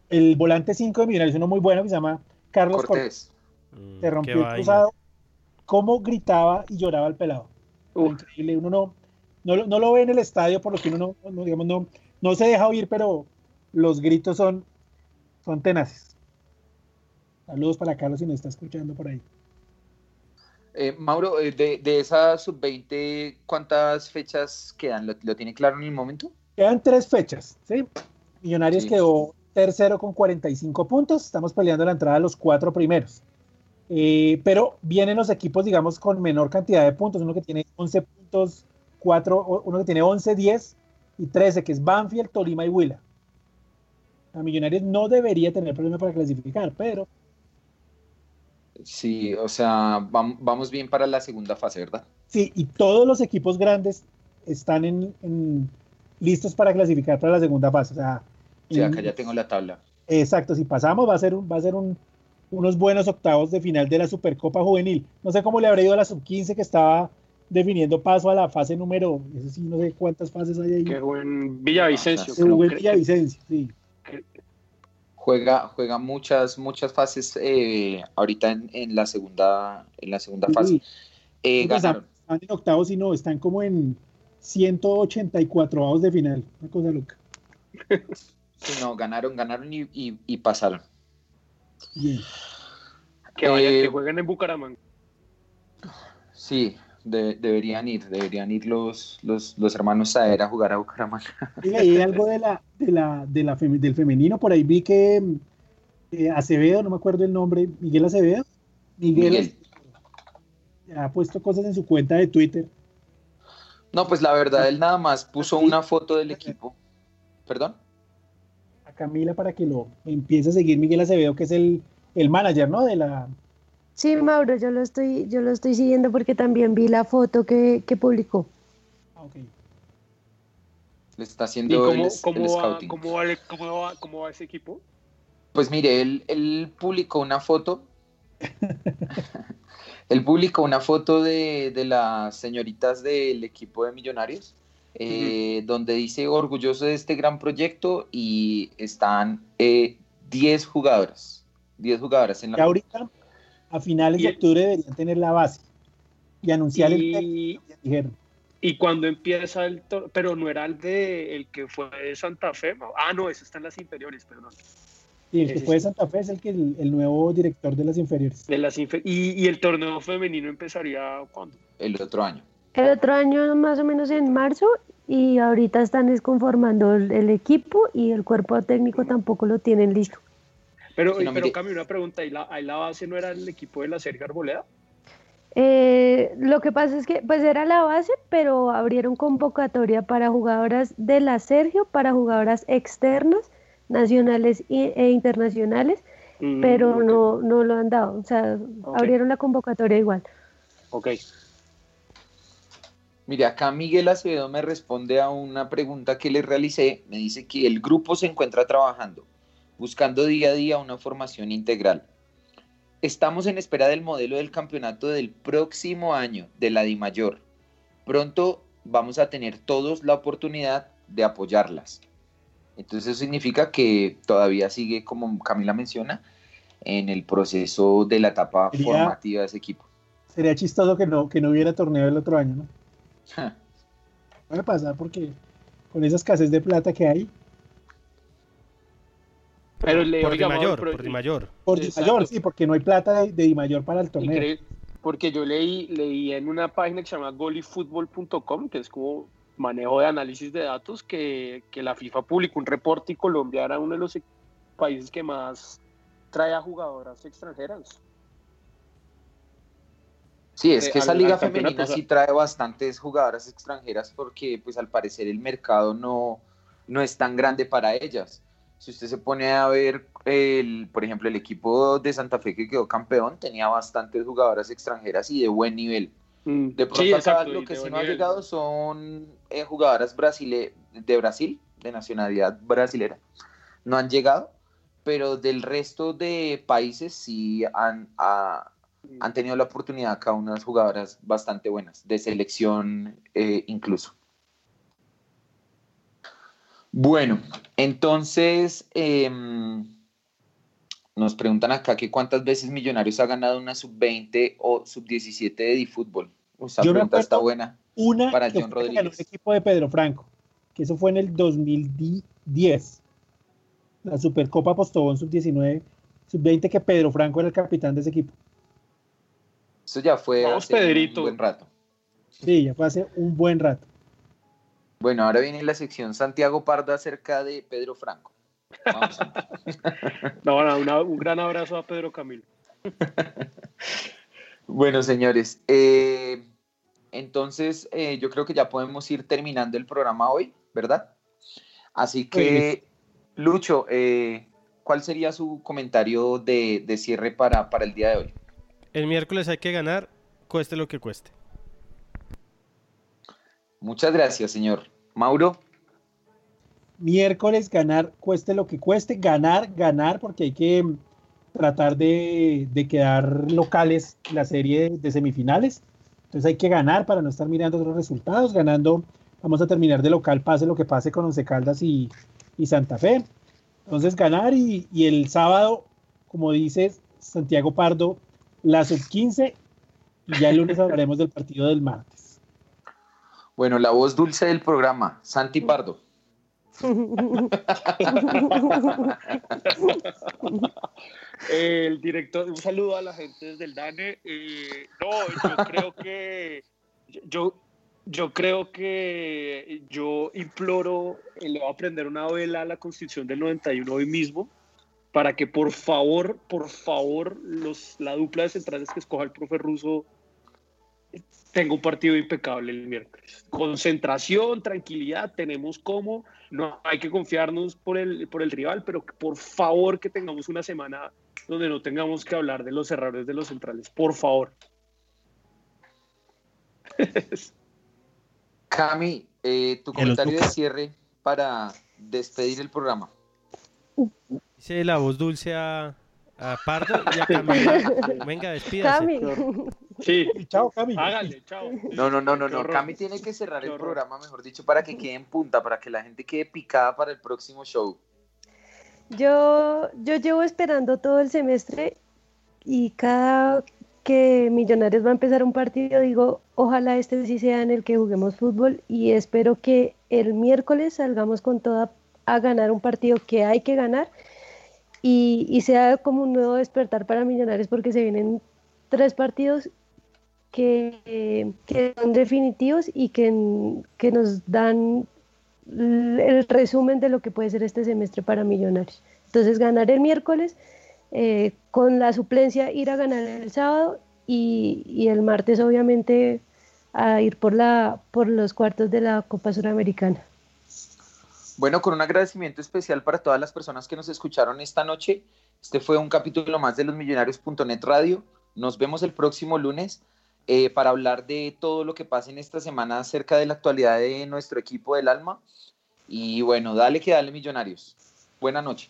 El volante 5 de Millonarios, uno muy bueno que se llama Carlos Cortés, Cortés. se rompió el cruzado. ¿Cómo gritaba y lloraba el pelado? Increíble, uno no, no, lo- no lo ve en el estadio, por lo que uno no, no, digamos, no, no se deja oír, pero los gritos son, son tenaces. Saludos para Carlos si nos está escuchando por ahí. Eh, Mauro, eh, de, de esa sub-20, ¿cuántas fechas quedan? ¿Lo, lo tiene claro en el momento? Quedan tres fechas, ¿sí? Millonarios Sí. quedó tercero con 45 puntos. Estamos peleando la entrada a los cuatro primeros. Eh, pero vienen los equipos, digamos, con menor cantidad de puntos. Uno que tiene 11 puntos, cuatro, o- uno que tiene 11, 10 y 13, que es Banfield, Tolima y Huila. A Millonarios no debería tener problema para clasificar, pero Sí, o sea, vam- vamos bien para la segunda fase, ¿verdad? sí, y todos los equipos grandes están en, en- listos para clasificar para la segunda fase. O sea, Sí, en- acá ya tengo la tabla. Exacto, si pasamos va a ser, un- va a ser un- unos buenos octavos de final de la Supercopa Juvenil. No sé cómo le habrá ido a la sub-15 que estaba definiendo paso a la fase número, eso sí, no sé cuántas fases hay ahí. Que jugó en Villavicencio. Se creo jugó en Villavicencio, sí. Juega, juega muchas, muchas fases eh, ahorita en, en la segunda, en la segunda fase. Eh, Pues, ganaron. Están en octavos y no, están como en 184 avos de final. Una cosa loca. Sí, no, ganaron, ganaron y, y- y pasaron. Bien. Que, vayan, Eh, que jueguen en Bucaramanga. Sí, de- deberían ir, deberían ir los, los, los hermanos Saer a jugar a Bucaramanga. Y leí algo de la, de la, de la femi- del femenino, por ahí vi que eh, Acevedo, no me acuerdo el nombre, Miguel Acevedo, Miguel, Miguel. ha puesto cosas en su cuenta de Twitter. No, pues la verdad, él nada más puso una foto del equipo. ¿Perdón? A Camila para que lo empiece a seguir Miguel Acevedo, que es el, el manager, ¿no? De la, Sí, Mauro, yo lo estoy, yo lo estoy siguiendo porque también vi la foto que, que publicó. ah, ok. Le está ¿Y haciendo el, cómo, el cómo, va, scouting. cómo, va, cómo, va, cómo va ese equipo? Pues mire, él, él publicó una foto. <laughs> él publicó una foto de, de las señoritas del equipo de Millonarios, eh, donde dice orgulloso de este gran proyecto y están eh, 10 jugadoras. 10 jugadoras en la ahorita, a finales Y- de octubre, deberían tener la base y anunciar el Y, dijeron. y cuando empieza el torneo, pero no era el de el que fue de Santa Fe. ¿no? Ah, no, ese está en las inferiores, perdón. Y el que fue de. Santa Fe es el, que, el, el nuevo director de las inferiores. De las infe- y, y el torneo femenino empezaría cuándo? el otro año. El otro año más o menos en marzo y ahorita están desconformando el, el equipo y el cuerpo técnico tampoco lo tienen listo. Pero, no, pero. Cami, una pregunta, ¿ahí la, ahí la base no era el equipo de la Sergio Arboleda? Eh, lo que pasa es que pues era la base, pero abrieron convocatoria para jugadoras de la Sergio, para jugadoras externas, nacionales y- e internacionales, Mm, pero no, no lo han dado. O sea, abrieron la convocatoria igual. Ok. Mire, acá Miguel Acevedo me responde a una pregunta que le realicé. Me dice que el grupo se encuentra trabajando, buscando día a día una formación integral. Estamos en espera del modelo del campeonato del próximo año de la DIMAYOR. Pronto vamos a tener todos la oportunidad de apoyarlas. Entonces eso significa que todavía sigue, como Camila menciona, en el proceso de la etapa Sería- formativa de ese equipo. Sería chistoso que no, que no hubiera torneo el otro año, ¿no? <laughs> Puede pasar porque con esa escasez de plata que hay, Pero le Por Di oiga, Mauro, Mayor, pero- por Di Mayor. por Exacto. Di Mayor, sí, porque no hay plata de, de Di Mayor para el torneo. Porque yo leí, leí en una página que se llama golifutbol.com, que es como manejo de análisis de datos, que, que la FIFA publicó un reporte y Colombia era uno de los países que más trae a jugadoras extranjeras. Sí, es eh, que esa al- liga femenina sí trae bastantes jugadoras extranjeras porque pues al parecer el mercado no, no es tan grande para ellas. Si usted se pone a ver, el, por ejemplo, el equipo de Santa Fe que quedó campeón tenía bastantes jugadoras extranjeras y de buen nivel. Mm, De pronto sí, acá exacto, lo que sí no ha llegado son eh, jugadoras brasile de Brasil, de nacionalidad brasilera. No han llegado, pero del resto de países sí han, ha- han tenido la oportunidad acá unas jugadoras bastante buenas, de selección eh, incluso. Bueno, entonces em, nos preguntan acá que cuántas veces Millonarios ha ganado una sub-20 o sub-17 de fútbol. Esa Yo me pregunta está buena. Una Para que John ganó Rodríguez. el equipo de Pedro Franco, que eso fue en el 2010. La Supercopa Postobón Sub-19, Sub-20, que Pedro Franco era el capitán de ese equipo. Eso ya fue Vamos, hace Pedrito. un buen rato. Sí, ya fue hace un buen rato. Bueno, ahora viene la sección Santiago Pardo acerca de Pedro Franco. Vamos. <laughs> No, no, una- un gran abrazo a Pedro Camilo. <laughs> bueno, señores, eh, entonces eh, yo creo que ya podemos ir terminando el programa hoy, ¿verdad? Así que, Lucho, eh, ¿cuál sería su comentario de, de cierre para, para el día de hoy? El miércoles hay que ganar, cueste lo que cueste. Muchas gracias, señor. Mauro, Miércoles ganar, cueste lo que cueste, ganar, ganar, porque hay que tratar de, de quedar locales la serie de semifinales. Entonces hay que ganar para no estar mirando otros resultados. Ganando, vamos a terminar de local, pase lo que pase con Once Caldas y, y Santa Fe. Entonces ganar y, y el sábado, como dices, Santiago Pardo, la sub 15 y ya el lunes hablaremos del partido del martes. Bueno, la voz dulce del programa, Santi Pardo. El director, un saludo a la gente desde el DANE. Eh, no, yo creo que yo, yo creo que yo imploro, le voy a aprender una vela a la Constitución del 91 hoy mismo para que por favor, por favor, los, la dupla de centrales que escoja el profe ruso tenga un partido impecable el miércoles. Concentración, tranquilidad, tenemos como, no hay que confiarnos por el, por el rival, pero por favor que tengamos una semana donde no tengamos que hablar de los errores de los centrales, por favor. <laughs> Cami, eh, tu comentario de cierre para despedir el programa. Dice la voz dulce a, a Pardo y a Camila. <laughs> Venga, despídase. Cami. Sí, Chao, Cami. hágale, chao. No, no, no, no, no. Cami tiene que cerrar el programa, mejor dicho, para que quede en punta, para que la gente quede picada para el próximo show. Yo, yo llevo esperando todo el semestre y cada que Millonarios va a empezar un partido, digo, ojalá este sí sea en el que juguemos fútbol y espero que el miércoles salgamos con toda a ganar un partido que hay que ganar y, y sea como un nuevo despertar para Millonarios porque se vienen tres partidos que, que son definitivos y que, que nos dan el resumen de lo que puede ser este semestre para Millonarios. Entonces, ganar el miércoles, eh, con la suplencia ir a ganar el sábado y, y el martes, obviamente, a ir por, la, por los cuartos de la Copa Suramericana. Bueno, con un agradecimiento especial para todas las personas que nos escucharon esta noche. Este fue un capítulo más de los Millonarios.net Radio. Nos vemos el próximo lunes eh, para hablar de todo lo que pasa en esta semana acerca de la actualidad de nuestro equipo del alma. Y bueno, dale que dale, Millonarios. Buena noche.